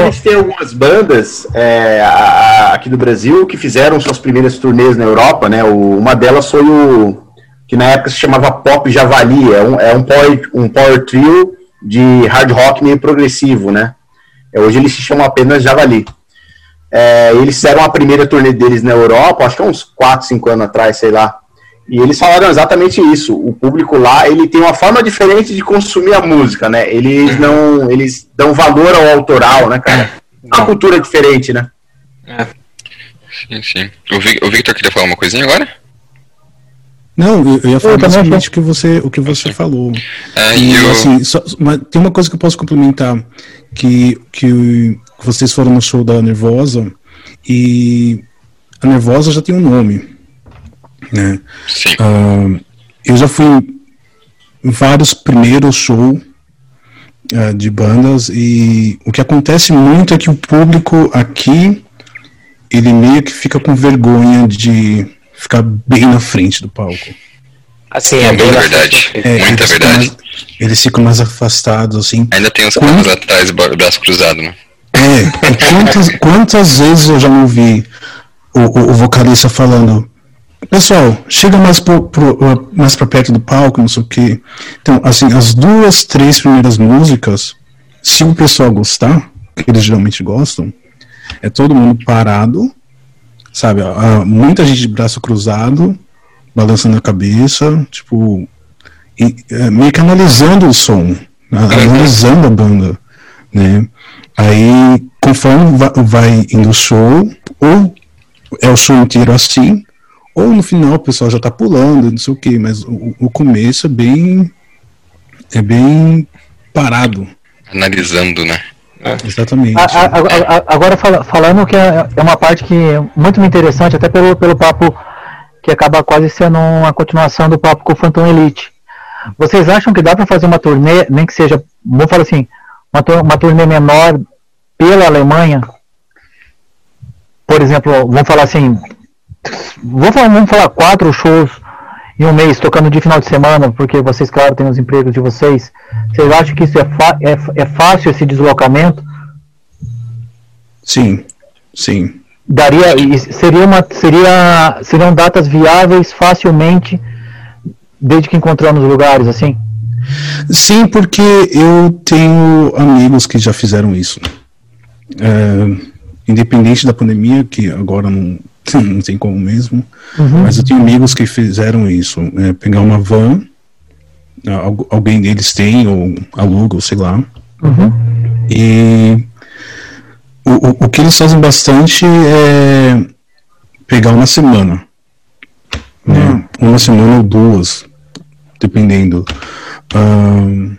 Eles têm algumas bandas é, a- a- aqui do Brasil que fizeram suas primeiras turnês na Europa, né? O- uma delas foi o que na época se chamava Pop Javali, é um, é um, power, um power trio de hard rock meio progressivo, né? É, hoje eles se chamam apenas Javali. É, eles fizeram a primeira turnê deles na Europa, acho que há uns 4, 5 anos atrás, sei lá. E eles falaram exatamente isso. O público lá, ele tem uma forma diferente de consumir a música, né? Eles não, eles dão valor ao autoral, né, cara? É uma cultura diferente, né? Sim, sim. O, Vi- o Victor queria falar uma coisinha agora? Não, eu, eu ia falar Eu também basicamente o que você, o que você falou. É, E, e o- assim, só- mas tem uma coisa que eu posso complementar, que, que vocês foram no show da Nervosa, e a Nervosa já tem um nome, né? Sim. Ah, eu já fui em vários primeiros shows ah, de bandas, e o que acontece muito é que o público aqui, ele meio que fica com vergonha de ficar bem na frente do palco. Assim, É é bem verdade. É, Muita eles ficam verdade. mais- eles ficam mais afastados, assim. Ainda tem os Como? caras atrás, bra- braço cruzado, né? É, quantas, quantas vezes eu já não vi o, o, o vocalista falando, pessoal, chega mais, pro, pro- mais pra perto do palco, não sei o quê. Então, assim, as duas, três primeiras músicas, se o pessoal gostar, que eles geralmente gostam, é todo mundo parado, sabe? Muita gente de braço cruzado, balançando a cabeça, tipo, e, é, meio que analisando o som, analisando a banda, né? Aí, conforme va- vai indo o show, ou é o show inteiro assim, ou no final o pessoal já tá pulando, não sei o que, mas o, o começo é bem. é bem parado. Analisando, né? Exatamente. A- a- a- a- agora fala- falando que é é uma parte que é muito interessante, até pelo, pelo papo que acaba quase sendo uma continuação do papo com o Phantom Elite. Vocês acham que dá para fazer uma turnê, nem que seja, vamos falar assim, uma, uma turnê menor pela Alemanha? Por exemplo, vamos falar assim, vamos falar, vamos falar quatro shows em um mês tocando de final de semana, porque vocês, claro, têm os empregos de vocês. Vocês acham que isso é, é, é fácil esse deslocamento? Sim, sim. daria seria uma seria seriam datas viáveis facilmente desde que encontramos lugares assim Sim, porque eu tenho amigos que já fizeram isso. É, independente da pandemia, que agora não, não tem como mesmo, mas eu tenho amigos que fizeram isso. É, pegar uma van, al- alguém deles tem, ou aluga, ou sei lá. E o, o, o que eles fazem bastante é pegar uma semana. né? Uma semana ou duas, dependendo. Ahn,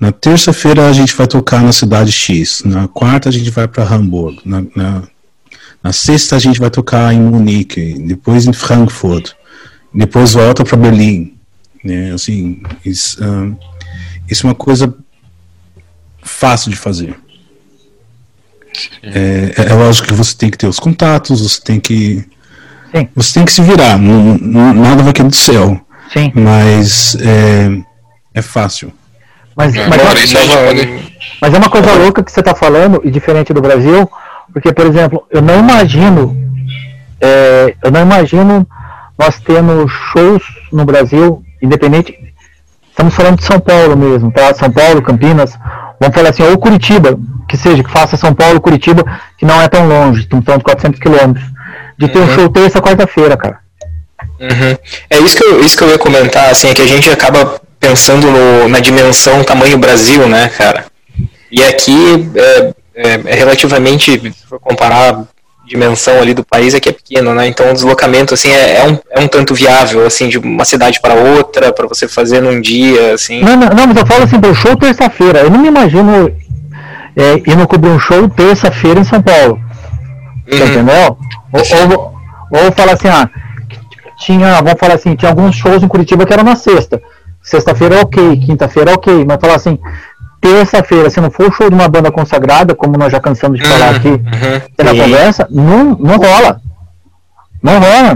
na terça-feira a gente vai tocar na cidade X. Na quarta a gente vai para Hamburgo. Na, na, na sexta a gente vai tocar em Munique. Depois em Frankfurt. Depois volta para Berlim. Né? Assim, isso, isso é uma coisa fácil de fazer. É, é lógico que você tem que ter os contatos, você tem que. Sim. Você tem que se virar, não- não- nada vai cair do céu. sim Mas é, é fácil. mas É, mas, é, pode. mas é uma coisa louca que você está falando e diferente do Brasil porque por exemplo eu não imagino é, eu não imagino nós tendo shows no Brasil independente estamos falando de São Paulo mesmo tá São Paulo Campinas vamos falar assim ou Curitiba que seja que faça São Paulo Curitiba que não é tão longe estamos falando de 400 quilômetros de ter um show terça quarta-feira cara Uhum. É isso que, eu, isso que eu ia comentar, assim, é que a gente acaba pensando no- na dimensão tamanho Brasil, né, cara? E aqui é, é- é relativamente, se for comparar a dimensão ali do país, é que é pequeno, né? Então o deslocamento, assim, é, é um, é um tanto viável, assim, de uma cidade para outra, para você fazer num dia, assim. Não, não, não, mas eu falo assim, pro show terça-feira. Eu não me imagino é, indo cobrir um show terça-feira em São Paulo. Uhum. entendeu? Ou, ou, ou falar assim, ah, tinha, vamos falar assim, tinha alguns shows em Curitiba que eram na sexta. Sexta-feira é ok, quinta-feira é ok, mas falar assim, terça-feira, se não for o show de uma banda consagrada, como nós já cansamos de falar aqui Uhum. na Sim. conversa, não, não rola. Não rola.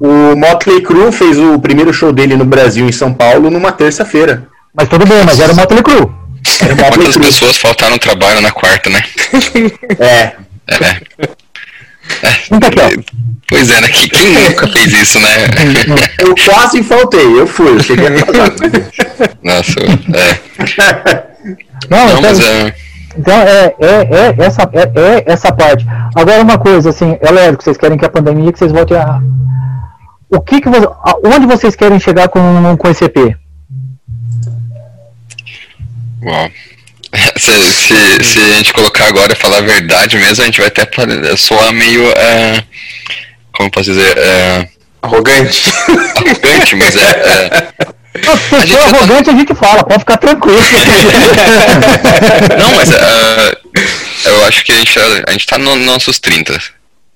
O Motley Crue fez o primeiro show dele no Brasil, em São Paulo, numa terça-feira. Mas tudo bem, mas era o Motley Crue. Era o Motley Quantas Crue. pessoas faltaram trabalho na quarta, né? É. É. Aqui, ó. Pois é, né? Que- Quem nunca fez isso, né? Eu quase faltei, eu fui, eu cheguei atrasado. Nossa, é. Não, Não, então, mas é. Então é, é, é, essa, é, é essa parte. Agora uma coisa, assim, é lógico, vocês querem que a pandemia que vocês voltem a. O que que você, a- onde vocês querem chegar com, com esse EP? Uau. Se, se, se a gente colocar agora e falar a verdade mesmo, a gente vai até soar meio. é, como eu posso dizer? É, Arrogante. arrogante, mas é. é Se gente for já tá- arrogante, a gente fala, pode ficar tranquilo. Não, mas é, eu acho que a gente, a gente tá nos nossos 30.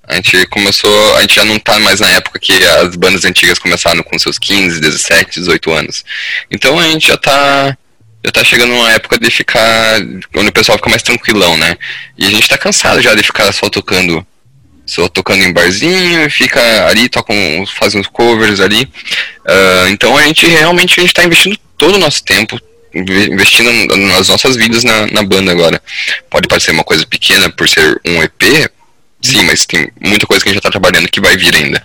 A gente começou, a gente já não tá mais na época que as bandas antigas começaram com seus 15, 17, 18 anos. Então a gente já tá já tá chegando numa época de ficar onde o pessoal fica mais tranquilão, né? E a gente tá cansado já de ficar só tocando só tocando em barzinho fica ali, toca uns, faz uns covers ali. Ah, então a gente realmente a gente tá investindo todo o nosso tempo inve- investindo nas nossas vidas na, na banda agora. Pode parecer uma coisa pequena por ser um EP, sim, mas tem muita coisa que a gente já tá trabalhando que vai vir ainda.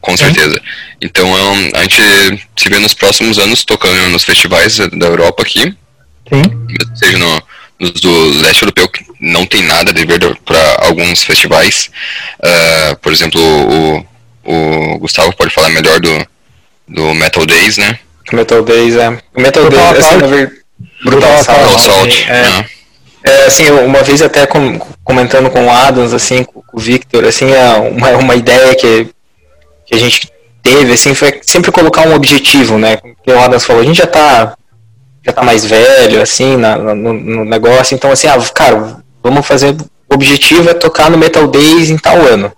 Com certeza. Então é a gente se vê nos próximos anos tocando nos festivais da Europa aqui, Sim. seja no, nos do leste europeu, que não tem nada a dever para alguns festivais. Uh, por exemplo, o, o Gustavo pode falar melhor do, do Metal Days, né? Metal Days, é. O Metal Brutal Days, assim, na verdade. Brutal, Brutal Assault. É, é. é, assim, uma vez até com, comentando com o Adams, assim, com, com o Victor, assim, é uma, uma ideia que, que a gente teve, assim, foi sempre colocar um objetivo, né? Como o Adams falou, a gente já tá, já tá mais velho, assim, na, no, no negócio, então, assim, ah, cara, vamos fazer, o objetivo é tocar no Metal Days em tal ano.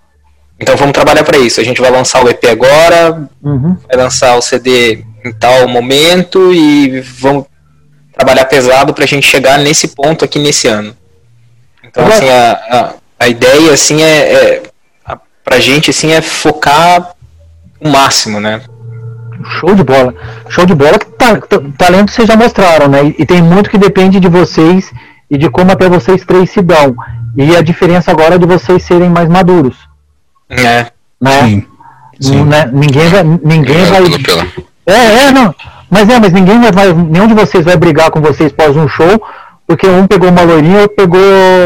Então vamos trabalhar para isso. A gente vai lançar o EP agora, uhum. vai lançar o CD em tal momento e vamos trabalhar pesado para a gente chegar nesse ponto aqui nesse ano. Então, assim, a, a, a, ideia, assim, é, é a, pra gente, assim, é focar o máximo, né? Show de bola. Show de bola. Tá, talento vocês já mostraram, né? E, tem muito que depende de vocês e de como até vocês três se dão. E a diferença agora é de vocês serem mais maduros. É. Né? Sim. Sim. Né? Ninguém vai. Ninguém vai. É, é, não. Mas é, mas ninguém vai, nenhum de vocês vai brigar com vocês pós um show, porque um pegou uma loirinha, outro pegou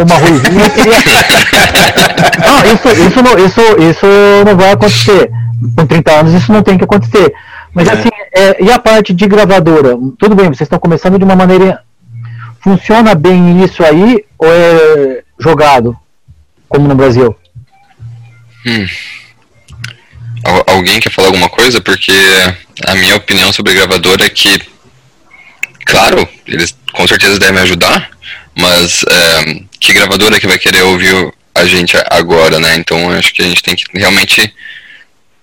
uma ruivinha. queria... não, isso, isso, não, isso, isso não vai acontecer. Com 30 anos isso não tem que acontecer. Mas é. assim, é, e a parte de gravadora? Tudo bem, vocês estão começando de uma maneira. Funciona bem isso aí ou é jogado, como no Brasil? Hum. Alguém quer falar alguma coisa? Porque a minha opinião sobre gravadora é que, claro, eles com certeza devem ajudar, mas é, que gravadora que vai querer ouvir a gente agora, né? Então acho que a gente tem que realmente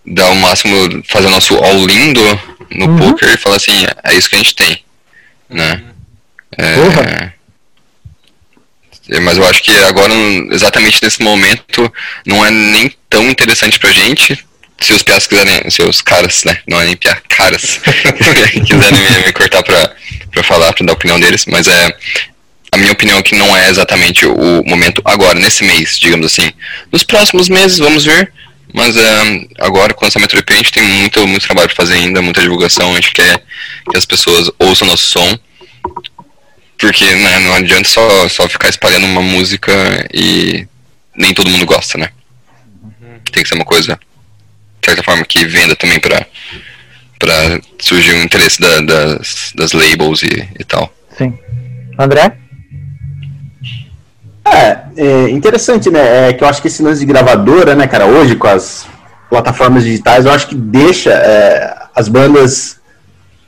dar o máximo, fazer o nosso all lindo no uhum. poker e falar assim, é isso que a gente tem, né? É, mas eu acho que agora, exatamente nesse momento, não é nem tão interessante pra gente, se os piados quiserem, se os caras, né, não é nem piar, caras, quiserem me, me, cortar pra, pra falar, pra dar a opinião deles, mas é, a minha opinião é que não é exatamente o momento agora, nesse mês, digamos assim. Nos próximos meses, vamos ver, mas é, agora, com o lançamento do EP, a gente tem muito, muito trabalho pra fazer ainda, muita divulgação, a gente quer que as pessoas ouçam nosso som, porque né, não adianta só, só ficar espalhando uma música e nem todo mundo gosta, né? Tem que ser uma coisa de certa forma, que venda também para para surgir o interesse da, das, das labels e, e tal. Sim. André? É, é, interessante, né? É que eu acho que esse lance de gravadora, né, cara, hoje com as plataformas digitais, eu acho que deixa é, as bandas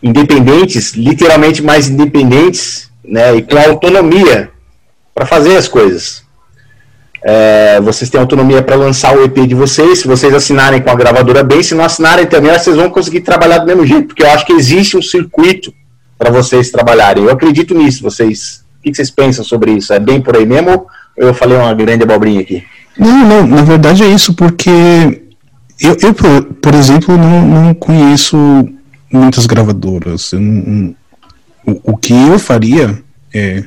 independentes, literalmente mais independentes, né, e com autonomia para fazer as coisas. É, vocês têm autonomia para lançar o EP de vocês. Se vocês assinarem com a gravadora bem, se não assinarem também, vocês vão conseguir trabalhar do mesmo jeito, porque eu acho que existe um circuito para vocês trabalharem. Eu acredito nisso. Vocês, o que vocês pensam sobre isso? É bem por aí mesmo? Ou eu falei uma grande abobrinha aqui? Não, não. Na verdade é isso, porque eu, eu por, exemplo, não, não conheço muitas gravadoras. Não, o, o que eu faria é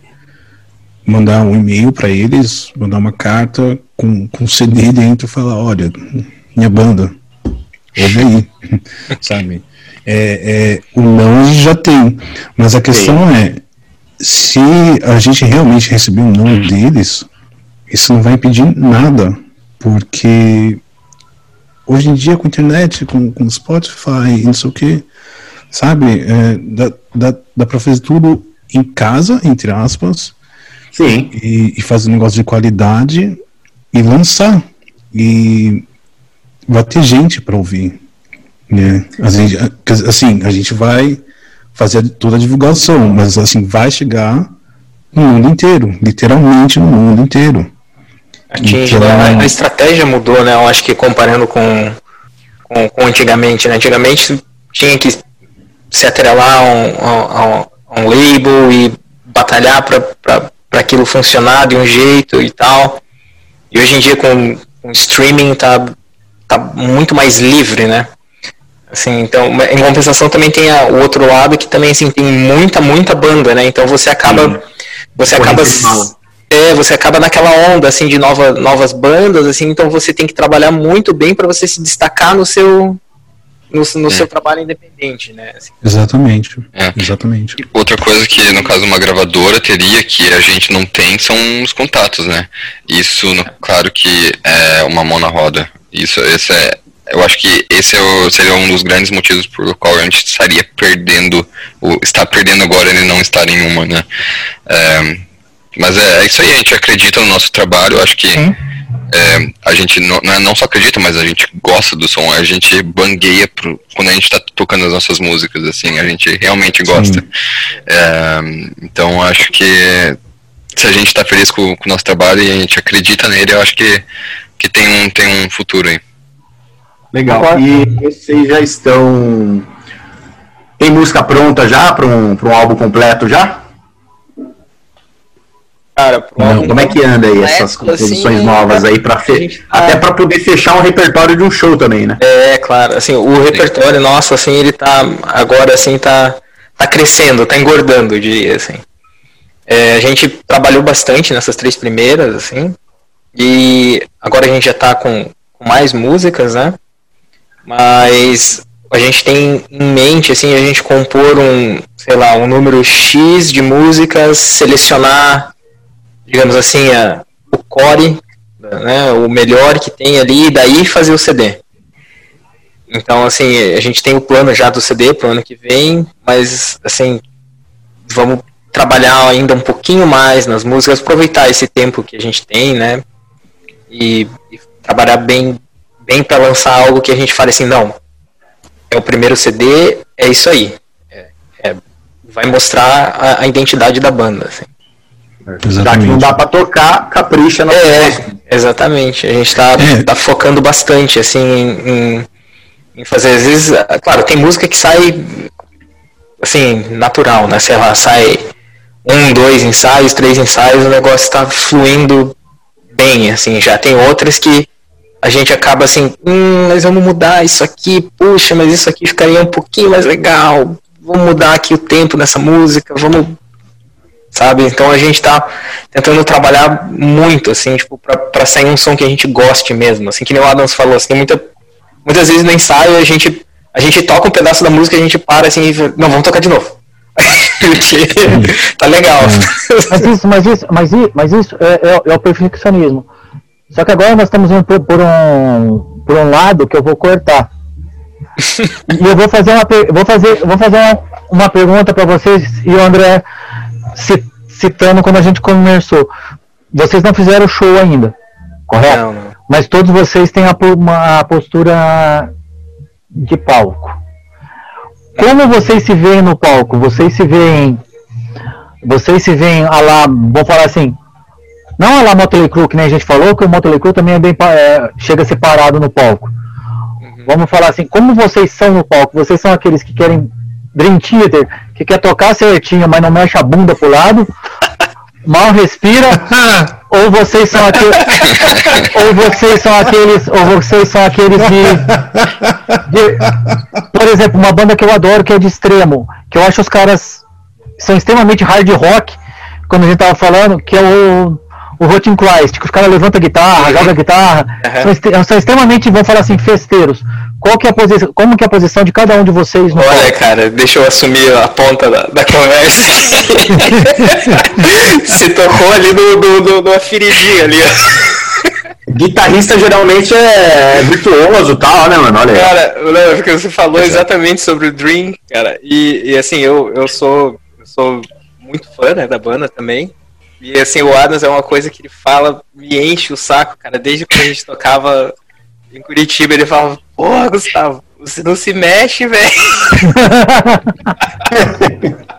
mandar um e-mail para eles, mandar uma carta com, com CD dentro e falar, olha, minha banda, ouve aí, sabe? É, é, o não a gente já tem, mas a questão é, se a gente realmente receber um não deles, isso não vai impedir nada, porque hoje em dia com internet, com, com Spotify, não sei o que, sabe, é, dá, dá, dá para fazer tudo em casa, entre aspas, Sim. E, e fazer um negócio de qualidade e lançar. E vai ter gente para ouvir. Né? assim, a gente vai fazer toda a divulgação, mas assim, vai chegar no mundo inteiro, literalmente no mundo inteiro. Atinge, então, né? A estratégia mudou, né? Eu acho que comparando com, com, com antigamente, né? Antigamente tinha que se atrelar a um, a, a um label e batalhar para aquilo funcionar de um jeito e tal. E hoje em dia com, com streaming tá, tá muito mais livre, né? Assim, então, em compensação também tem a, o outro lado que também assim tem muita muita banda, né? Então você acaba você acaba é, você acaba naquela onda assim de nova, novas bandas assim, então você tem que trabalhar muito bem para você se destacar no seu no, no seu trabalho independente, né? Assim. Exatamente. É. Exatamente. Outra coisa que, no caso, uma gravadora teria, que a gente não tem, são os contatos, né? Isso, no- claro que é uma mão na roda. Isso, esse é, eu acho que esse é o- seria um dos grandes motivos por qual a gente estaria perdendo, ou está perdendo agora ele não estar em uma, né? É, mas é, é isso aí, a gente acredita no nosso trabalho, acho que é, a gente não, não é- não só acredita, mas a gente gosta do som, a gente bangueia pro, quando a gente está tocando as nossas músicas, assim, a gente realmente gosta. É, então acho que se a gente está feliz com, com o nosso trabalho e a gente acredita nele, eu acho que, que tem, um, tem um futuro aí. Legal. E vocês já estão. Tem música pronta já para um, pra um álbum completo já? Cara, Não, Como é que anda aí essas completo, composições assim, novas aí para gente tá- até para poder fechar um repertório de um show também, né? É, claro, assim, o repertório nosso, assim, ele tá, agora, assim, tá, tá crescendo, tá engordando, eu diria, assim. É, a gente trabalhou bastante nessas três primeiras, assim, e agora a gente já tá com, com mais músicas, né, mas a gente tem em mente, assim, a gente compor um, sei lá, um número X de músicas, selecionar, digamos assim, a, o core, né, o melhor que tem ali, e daí fazer o CD. Então, assim, a gente tem o plano já do CD pro ano que vem, mas, assim, vamos trabalhar ainda um pouquinho mais nas músicas, aproveitar esse tempo que a gente tem, né? E, e trabalhar bem, bem para lançar algo que a gente fale assim, não, é o primeiro CD, é isso aí. É- é- vai mostrar a, a identidade da banda, assim. Já que não Exatamente. dá para tocar, capricha na É, exatamente. A gente tá, É. tá focando bastante, assim, em, em- em fazer. Às vezes, ah, claro, tem música que sai, assim, natural, né? Sei lá, sai um, dois ensaios, três ensaios, o negócio tá fluindo bem, assim. Já tem outras que a gente acaba assim, hum, mas vamos mudar isso aqui, puxa, mas isso aqui ficaria um pouquinho mais legal. Vamos mudar aqui o tempo dessa música, vamos sabe? Então a gente tá tentando trabalhar muito, assim, tipo, pra, pra sair um som que a gente goste mesmo, assim, que nem o Adams falou, assim, muita, muitas vezes no ensaio a gente, a gente toca um pedaço da música, a gente para, assim, e fala, não, vamos tocar de novo. Tá legal. Mas isso, mas isso, mas isso, mas isso é, é- é o perfeccionismo. Só que agora nós estamos indo por, por um, por um lado que eu vou cortar. E eu vou fazer uma, vou fazer, vou fazer uma, uma pergunta para vocês e o André citando quando a gente começou. Vocês não fizeram show ainda, correto? Não, não. Mas todos vocês têm a, uma postura de palco. Como vocês se veem no palco? Vocês se veem. Vocês se veem a lá, vou falar assim. Não a lá Motley Crue, que nem a gente falou, que o Motley Crue também é bem, é, chega separado no palco. Vamos falar assim, como vocês são no palco? Vocês são aqueles que querem Dream Theater, que quer tocar certinho, mas não mexe a bunda pro lado, mal respira, ou vocês são aqueles, ou vocês são aqueles, ou vocês são aqueles de, de- por exemplo, uma banda que eu adoro que é de extremo, que eu acho os caras são extremamente hard rock, quando a gente tava falando, que é o o Rotten Christ, que os caras levantam a guitarra, jogam a guitarra, são, extre- são extremamente, vamos falar assim, festeiros. Qual que é a posição, como que é a posição de cada um de vocês no Olha, palco? cara, deixa eu assumir a ponta da, da conversa. Se tocou ali no, no, no, numa feridinha ali, ó. Guitarrista geralmente é virtuoso e tal, né, mano? Olha aí. Cara, Léo, porque você falou exatamente sobre o Dream, cara, e, e assim, eu, eu sou eu sou muito fã né, da banda também. E assim, o Adams é uma coisa que ele fala, me enche o saco, cara, desde quando a gente tocava em Curitiba, ele falava, porra, Gustavo, você não se mexe, velho.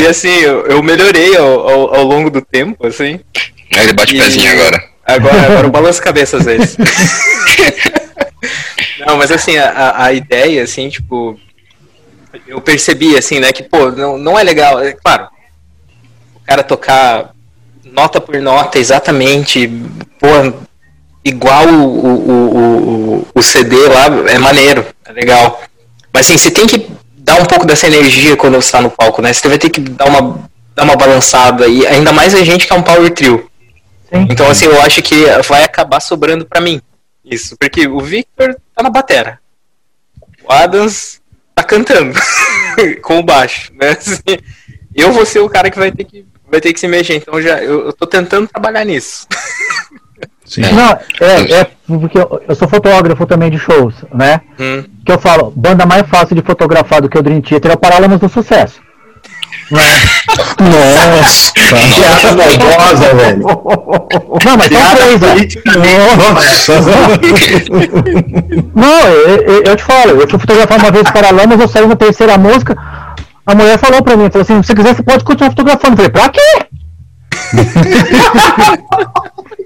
E assim, eu, eu melhorei ao, ao, ao longo do tempo, assim. Aí ele bate o E- pezinho agora. Agora, agora eu balanço a cabeça às vezes. não, mas assim, a, a- ideia, assim, tipo, eu percebi, assim, né, que, pô, não, não é legal, é claro, cara tocar nota por nota exatamente, pô, igual o, o, o, o, CD lá, é maneiro, é legal. Mas assim, você tem que dar um pouco dessa energia quando você está no palco, né? Você vai ter que dar uma, dar uma balançada aí, ainda mais a gente que é um power trio. Sim. Então, assim, eu acho que vai acabar sobrando pra mim. Isso, porque o Victor tá na batera. o Adams tá cantando com o baixo, né? Assim, eu vou ser o cara que vai ter que, vai ter que se mexer, então já, eu, eu tô tentando trabalhar nisso. Sim. Não, é, é porque eu, eu sou fotógrafo também de shows, né? Hum. Que eu falo, banda mais fácil de fotografar do que o Dream Theater é o Paralamas do Sucesso. Nossa! Piada maldosa, velho. Não, mas são três, velho. Não, eu, eu- te falo, eu fui fotografar uma vez Paralamas, eu saí na terceira música, a mulher falou pra mim, falou assim, se você quiser você pode continuar fotografando. Eu falei, pra quê?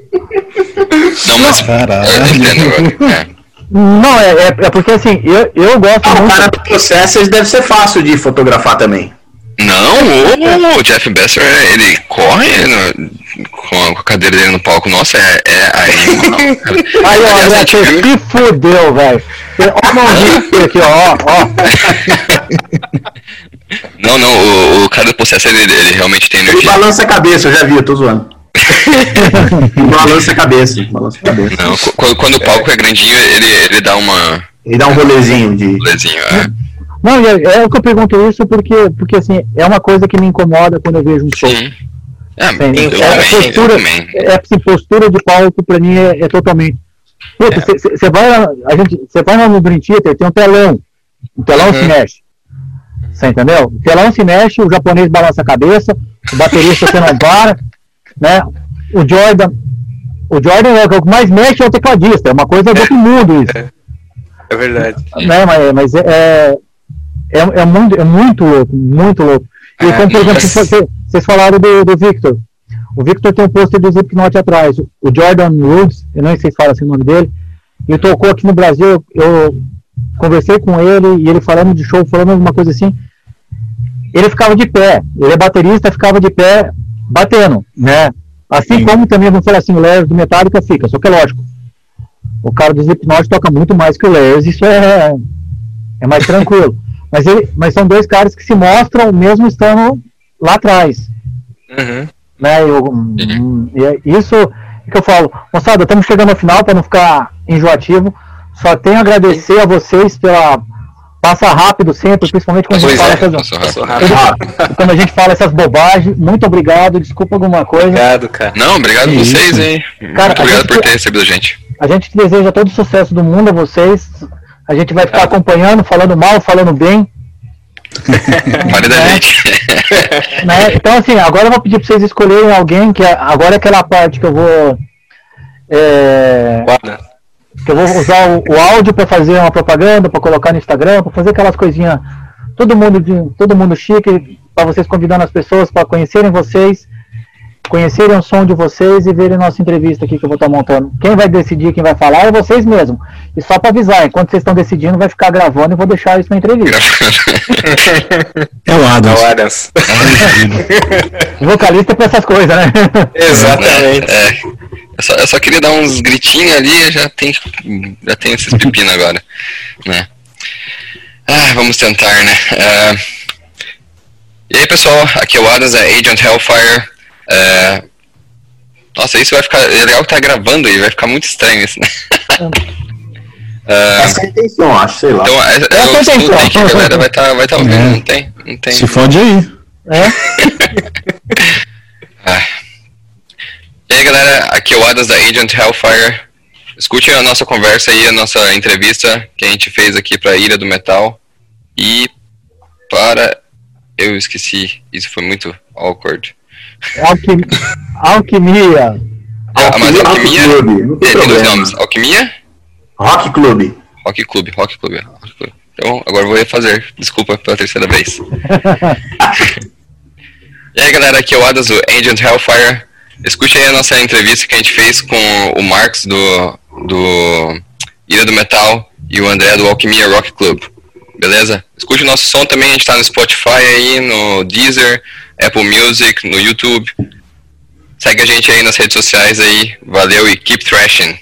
Não, mas. Caralho. Entendo agora. É. Não, é, é, é porque assim, eu, eu gosto Ah, o muito. cara do processo deve ser fácil de fotografar também. Não, o Jeff Besser, ele corre no- com, a, com a cadeira dele no palco. Nossa, é, é aí. mano. Aí, ó, André, você viu- se fudeu, velho. Ó a mãozinha aqui, ó, ó. Não, não, o, o cara do processo, ele, ele realmente tem Ele energia. balança a cabeça, eu já vi, eu tô zoando. Ele balança a cabeça, balança a cabeça. Não, qu- quando, quando o palco é grandinho, ele, ele dá uma. Ele dá um rolezinho de. Lezinho, é. Não, é, é o que eu pergunto isso porque, porque assim, é uma coisa que me incomoda quando eu vejo um show. Sim. É, eu É, também, postura, é, assim, postura de palco pra mim é, é totalmente. É. Você vai, lá- a gente, você vai lá no Dream Theater, tem um telão. O telão se Uhum. mexe. Você entendeu? O telão se mexe, o japonês balança a cabeça, o baterista você não para, né? O Jordan, o Jordan é o que mais mexe é o tecladista, é uma coisa do outro mundo isso. É verdade. né, mas, mas é, é, é, muito, é muito louco, muito louco. E É, como, por exemplo, vocês falaram do, do Victor. O Victor tem um pôster do Slipknot atrás. O Jordan Woods, eu não sei se fala assim o nome dele, ele tocou aqui no Brasil, eu conversei com ele e ele falando de show, falando alguma coisa assim. Ele ficava de pé, ele é baterista, ficava de pé batendo, né? Assim Sim. como também, vamos falar assim, o Lars do Metallica fica, só que é lógico. O cara do Slipknot toca muito mais que o Lars, isso é, é mais tranquilo. mas, ele, mas são dois caras que se mostram mesmo estando lá atrás. Uhum. Né? Eu, hum, e é isso que eu falo. Moçada, estamos chegando ao final para não ficar enjoativo. Só tenho a agradecer a vocês pela. Passa rápido sempre, principalmente quando a gente Pois fala é, essas, rápido. Quando a gente fala essas bobagens. Muito obrigado, desculpa alguma coisa. Obrigado, cara. Não, obrigado a Que vocês, isso. hein? Cara, Muito a obrigado gente- por ter recebido a gente. A gente deseja todo o sucesso do mundo a vocês. A gente vai ficar acompanhando, falando mal, falando bem. Fale da É. gente. né? Então, assim, agora eu vou pedir para vocês escolherem alguém, que é- agora é aquela parte que eu vou. é, Guarda. Que eu vou usar o, o áudio para fazer uma propaganda, para colocar no Instagram, para fazer aquelas coisinhas. Todo mundo, de, todo mundo chique, para vocês convidando as pessoas para conhecerem vocês, conhecerem o som de vocês e verem nossa entrevista aqui que eu vou estar montando. Quem vai decidir quem vai falar é vocês mesmos. E só para avisar, enquanto vocês estão decidindo, vai ficar gravando e vou deixar isso na entrevista. É o É Adams. o Adams. Vocalista é para essas coisas, né? Exatamente. É, eu, só, eu só queria dar uns gritinhos ali, já tem, já tem esses pepinos agora, né? Ah, vamos tentar, né? Ah, e aí, pessoal, aqui é o Adams, é Agent Hellfire. É, nossa, isso vai ficar. É legal que tá gravando aí, vai ficar muito estranho isso, né? Ah, Essa é a intenção, acho, sei lá. então, é, Essa é a intenção. escutei que a galera vai estar vai tá ouvindo, É. não tem? Não tem. Se fode aí. É? E aí galera, aqui é o Adas da Agent Hellfire. Escute a nossa conversa aí, a nossa entrevista que a gente fez aqui pra Ilha do Metal. E para. Eu esqueci, isso foi muito awkward. Alquim... Alquimia. Ah, mas Rock Alquimia. Club, não tem É, tem dois problema. nomes: Alquimia, Rock Club. Rock Club, Rock Club, Rock Club. Então agora eu vou refazer, desculpa pela terceira vez. E aí galera, aqui é o Adas do Agent Hellfire. Escute aí a nossa entrevista que a gente fez com o Marcos do, do Ilha do Metal e o André do Alquimia Rock Club. Beleza? Escute o nosso som também, a gente tá no Spotify aí, no Deezer, Apple Music, no YouTube. Segue a gente aí nas redes sociais aí. Valeu e keep thrashing.